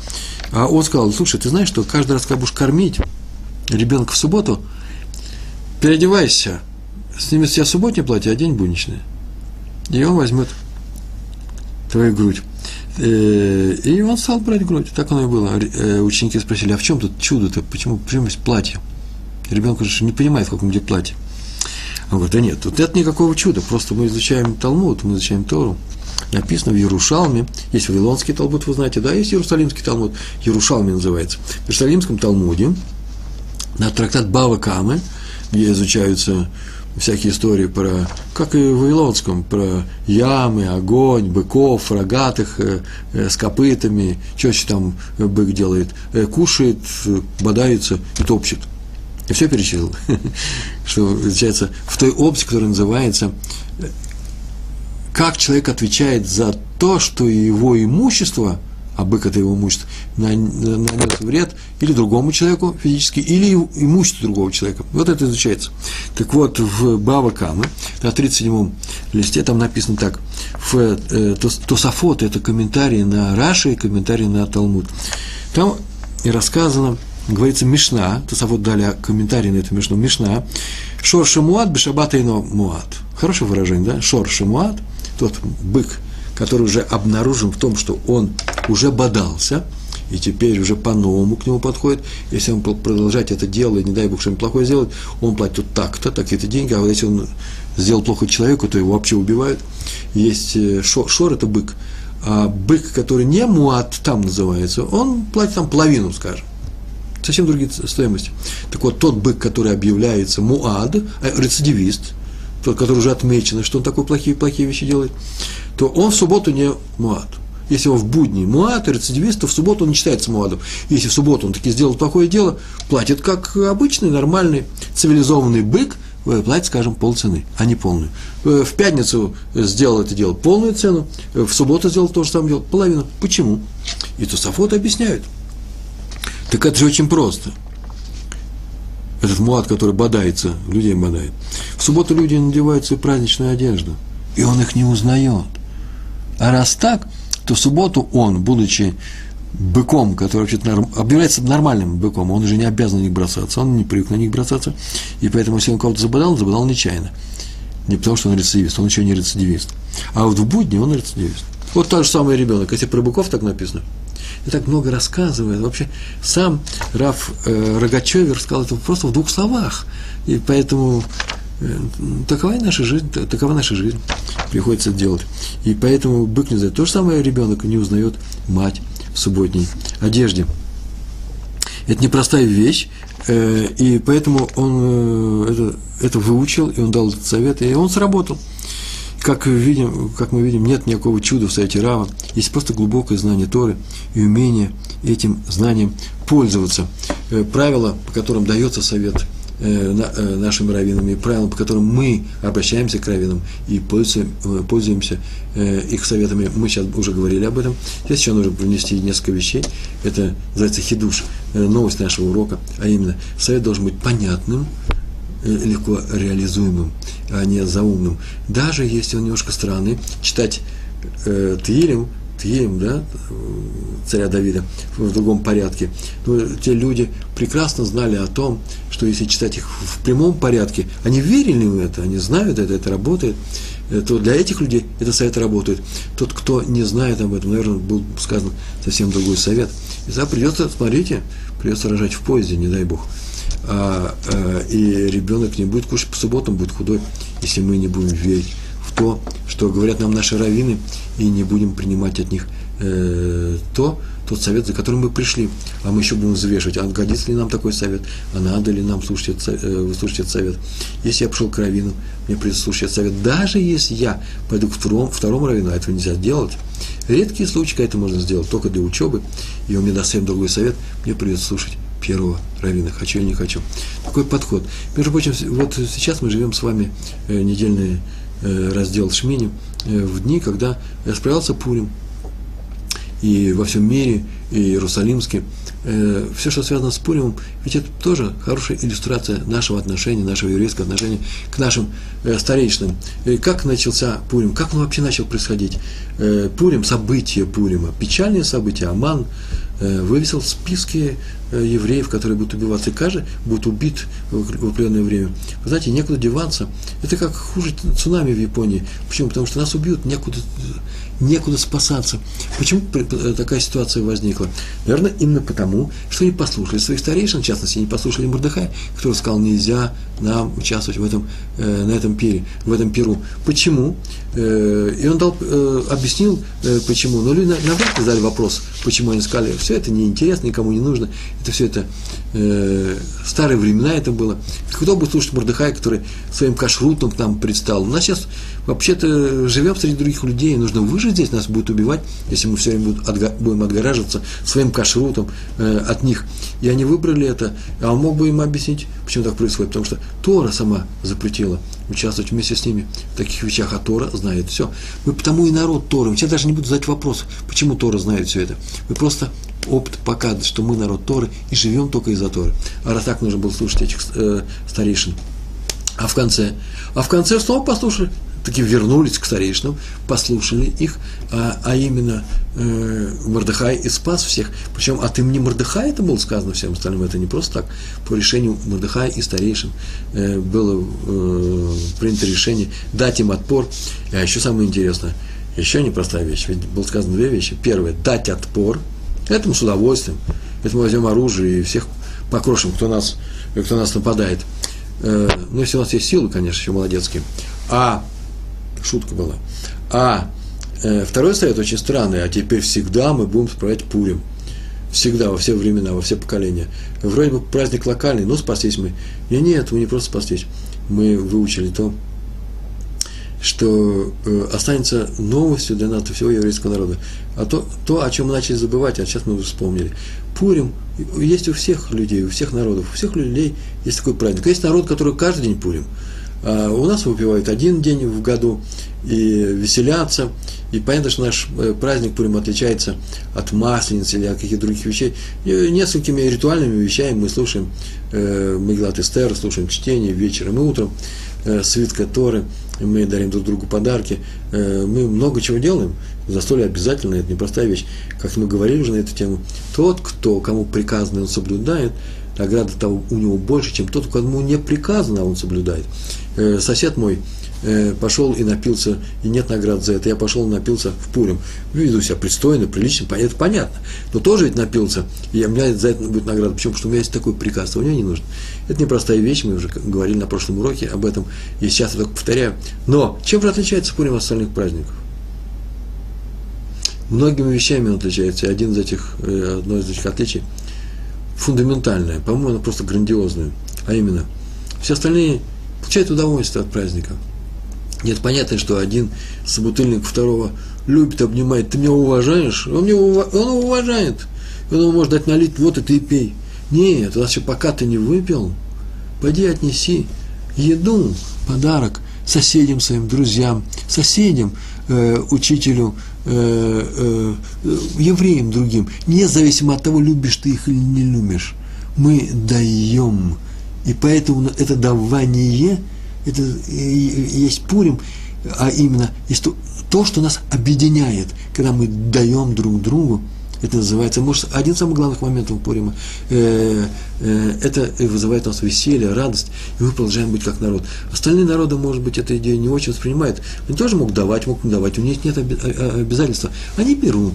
А он сказал, слушай, ты знаешь, что каждый раз, когда будешь кормить ребенка в субботу, переодевайся – снимет с себя субботнее платье, а день будничное. И он возьмет твою грудь. Э, и он стал брать грудь. Так оно и было. Э, ученики спросили, а в чем тут чудо-то? Почему, почему есть платье? Ребенок же не понимает, в каком где платье. Он говорит, да нет, тут нет никакого чуда, просто мы изучаем Талмуд, мы изучаем Тору. Написано в Ярушалме, есть Вавилонский Талмуд, вы знаете, да, есть Иерусалимский Талмуд, Ярушалме называется. В Иерусалимском Талмуде на трактат Бава Камы, где изучаются всякие истории про, как и в Вавилонском, про ямы, огонь, быков, рогатых, э, э, с копытами, что еще там бык делает, э, кушает, бодается и топчет. И все перечислил, что получается в той области, которая называется как человек отвечает за то, что его имущество – а бык это его имущество, нанес вред или другому человеку физически, или имуществу другого человека. Вот это изучается. Так вот, в Бава Камы, на 37-м листе, там написано так, в э, Тософот, это комментарий на Раши и комментарий на Талмуд. Там и рассказано, говорится Мишна, Тософот дали комментарий на эту Мишну, Мишна, Шор Шамуат, Бешабата Ино Муат. Хорошее выражение, да? Шор Шамуат, тот бык, который уже обнаружен в том, что он уже бодался, и теперь уже по-новому к нему подходит. Если он продолжать это дело, не дай бог что-нибудь плохое сделать, он платит так-то, такие-то деньги, а вот если он сделал плохо человеку, то его вообще убивают. Есть э, шор, шор это бык, а бык, который не муат, там называется, он платит там половину, скажем. Совсем другие стоимости. Так вот, тот бык, который объявляется муад, э, рецидивист, тот, который уже отмечено, что он такой плохие, плохие вещи делает, то он в субботу не муад. Если он в будни муад, рецидивист, то в субботу он не считается муадом. Если в субботу он таки сделал плохое дело, платит как обычный, нормальный, цивилизованный бык, э, платит, скажем, полцены, а не полную. Э, в пятницу сделал это дело полную цену, э, в субботу сделал то же самое дело, половину. Почему? И Тусафот объясняют. Так это же очень просто. Этот муад, который бодается, людей бодает. В субботу люди надевают свою праздничную одежду, и он их не узнает. А раз так, то в субботу он, будучи быком, который вообще-то норм, объявляется нормальным быком, он уже не обязан на них бросаться, он не привык на них бросаться, и поэтому, если он кого-то забодал, забодал нечаянно. Не потому, что он рецидивист, он еще не рецидивист. А вот в будни он рецидивист. Вот тот же самый ребенок, если про быков так написано. И так много рассказывает. Вообще, сам Раф э, Рогачевер сказал это просто в двух словах. И поэтому э, такова наша жизнь, такова наша жизнь. Приходится делать. И поэтому бык не знает. То же самое ребенок не узнает мать в субботней одежде. Это непростая вещь, э, и поэтому он э, это, это выучил, и он дал этот совет, и он сработал. Как, видим, как мы видим, нет никакого чуда в Совете Рава, есть просто глубокое знание Торы и умение этим знанием пользоваться. Э, правила, по которым дается совет нашим раввинам, и правилам, по которым мы обращаемся к раввинам и пользуемся, пользуемся их советами, мы сейчас уже говорили об этом. Здесь еще нужно внести несколько вещей. Это называется хидуш, новость нашего урока, а именно совет должен быть понятным, легко реализуемым, а не заумным. Даже если он немножко странный, читать э, Тилем, Тилем, да, царя Давида, в другом порядке. Но те люди прекрасно знали о том, что если читать их в прямом порядке, они верили в это, они знают это, это работает, э, то для этих людей это совет работает. Тот, кто не знает об этом, наверное, был сказан совсем другой совет. И тогда придется, смотрите, придется рожать в поезде, не дай бог а, а, и ребенок не будет кушать по субботам, будет худой, если мы не будем верить в то, что говорят нам наши раввины, и не будем принимать от них э, то, тот совет, за которым мы пришли. А мы еще будем взвешивать, а годится ли нам такой совет, а надо ли нам слушать, э, выслушать этот совет. Если я пошел к раввину, мне придется слушать этот совет. Даже если я пойду к второму, второму раввину, а этого нельзя делать, редкие случаи, когда это можно сделать только для учебы, и он мне даст совсем другой совет, мне придется слушать первого равина, хочу или не хочу. Такой подход. Между прочим, вот сейчас мы живем с вами э, недельный э, раздел Шмини э, в дни, когда справился Пурим. И во всем мире, и Иерусалимске, все, что связано с Пуримом, ведь это тоже хорошая иллюстрация нашего отношения, нашего еврейского отношения к нашим старейшинам. как начался Пурим, как он вообще начал происходить? Пурим, события Пурима, печальные события, Аман вывесил в списке Э, евреев, которые будут убиваться, и каждый будет убит в определенное время. Вы знаете, некуда деваться. Это как хуже цунами в Японии. Почему? Потому что нас убьют, некуда, некуда спасаться. Почему э, такая ситуация возникла? Наверное, именно потому, что не послушали своих старейшин, в частности, не послушали Мордыхая, который сказал, нельзя нам участвовать в этом, э, на этом пире, в этом пиру. Почему? И он дал, объяснил, почему. Но люди навряд ли задали вопрос, почему они сказали, все это неинтересно, никому не нужно это все это э, старые времена это было. Кто будет слушать Мордыхая, который своим кашрутом к нам предстал? У нас сейчас вообще-то живем среди других людей, нужно выжить здесь, нас будет убивать, если мы все время будем отгораживаться своим кашрутом э, от них. И они выбрали это, а он мог бы им объяснить, почему так происходит, потому что Тора сама запретила участвовать вместе с ними в таких вещах, а Тора знает все. Мы потому и народ Торы. Сейчас даже не буду задать вопрос, почему Тора знает все это. Мы просто опыт показывает, что мы народ Торы и живем только из-за Торы. А раз так нужно было слушать этих э, старейшин. А в конце? А в конце снова послушали, таки вернулись к старейшинам, послушали их, а, а именно э, Мордыхай и спас всех. Причем от имени Мордыхая это было сказано всем остальным, это не просто так. По решению Мордыхая и старейшин э, было э, принято решение дать им отпор. А еще самое интересное, еще непростая вещь, ведь было сказано две вещи. Первое, дать отпор – Этому с удовольствием. Это мы возьмем оружие и всех покрошим, кто нас, кто нас нападает. Э, ну, если у нас есть силы, конечно, еще молодецкие. А, шутка была. А э, второй совет очень странный, а теперь всегда мы будем справлять Пурим. Всегда, во все времена, во все поколения. Вроде бы праздник локальный, но спастись мы. И нет, мы не просто спастись. Мы выучили то, что э, останется новостью для нас, всего еврейского народа. А то, то, о чем мы начали забывать, а сейчас мы вспомнили. Пурим есть у всех людей, у всех народов, у всех людей есть такой праздник. Есть народ, который каждый день Пурим. А у нас выпивают один день в году и веселятся. И понятно, что наш э, праздник Пурим отличается от масленицы или от каких-то других вещей. И несколькими ритуальными вещами мы слушаем э, Меглат Эстер, слушаем чтение вечером и утром, э, свитка Торы – мы дарим друг другу подарки, э, мы много чего делаем. Застолье обязательно, это непростая вещь. Как мы говорили уже на эту тему, тот, кто, кому приказано, он соблюдает, награда того у него больше, чем тот, кому не приказано, он соблюдает. Э, сосед мой э, пошел и напился, и нет наград за это, я пошел и напился в Пурим. Веду себя пристойно, прилично, это понятно. Но тоже ведь напился, и у меня за это будет награда. Почему? Потому что у меня есть такой приказ, а у него не нужно. Это непростая вещь, мы уже говорили на прошлом уроке об этом, и сейчас я только повторяю. Но чем же отличается Пурим от остальных праздников? Многими вещами он отличается, и один из этих, э, одно из этих отличий фундаментальное, по-моему, оно просто грандиозное, а именно, все остальные получают удовольствие от праздника. Нет, понятно, что один собутыльник второго любит, обнимает, ты меня уважаешь, он, меня он уважает, он ему может дать налить, вот и ты пей. Нет, у нас еще пока ты не выпил, пойди отнеси еду, подарок соседям своим, друзьям, соседям, э, учителю, э, э, евреям другим, независимо от того, любишь ты их или не любишь. Мы даем. И поэтому это давание, это есть Пурим, а именно есть то, то, что нас объединяет, когда мы даем друг другу, это называется, может, один из самых главных моментов Пурима. Э, э, это вызывает у нас веселье, радость, и мы продолжаем быть как народ. Остальные народы, может быть, эту идею не очень воспринимают. Они тоже могут давать, могут не давать, у них нет обязательства. Они берут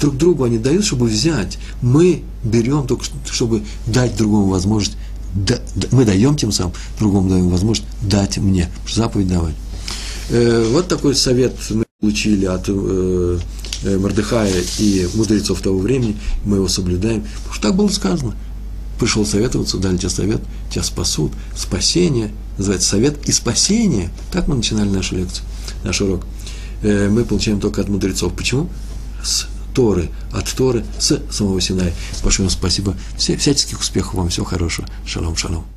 друг другу, они дают, чтобы взять. Мы берем только, чтобы дать другому возможность да, мы даем тем самым, другому даем возможность дать мне, заповедь давать. Э, вот такой совет мы получили от э, Э, Мордыхая и мудрецов того времени, мы его соблюдаем, потому что так было сказано. Пришел советоваться, дали тебе совет, тебя спасут, спасение, называется совет и спасение. Так мы начинали нашу лекцию, наш урок. Э, мы получаем только от мудрецов. Почему? С Торы, от Торы, с самого Синая. Большое вам спасибо. Все, всяческих успехов вам, всего хорошего. Шалом, шалом.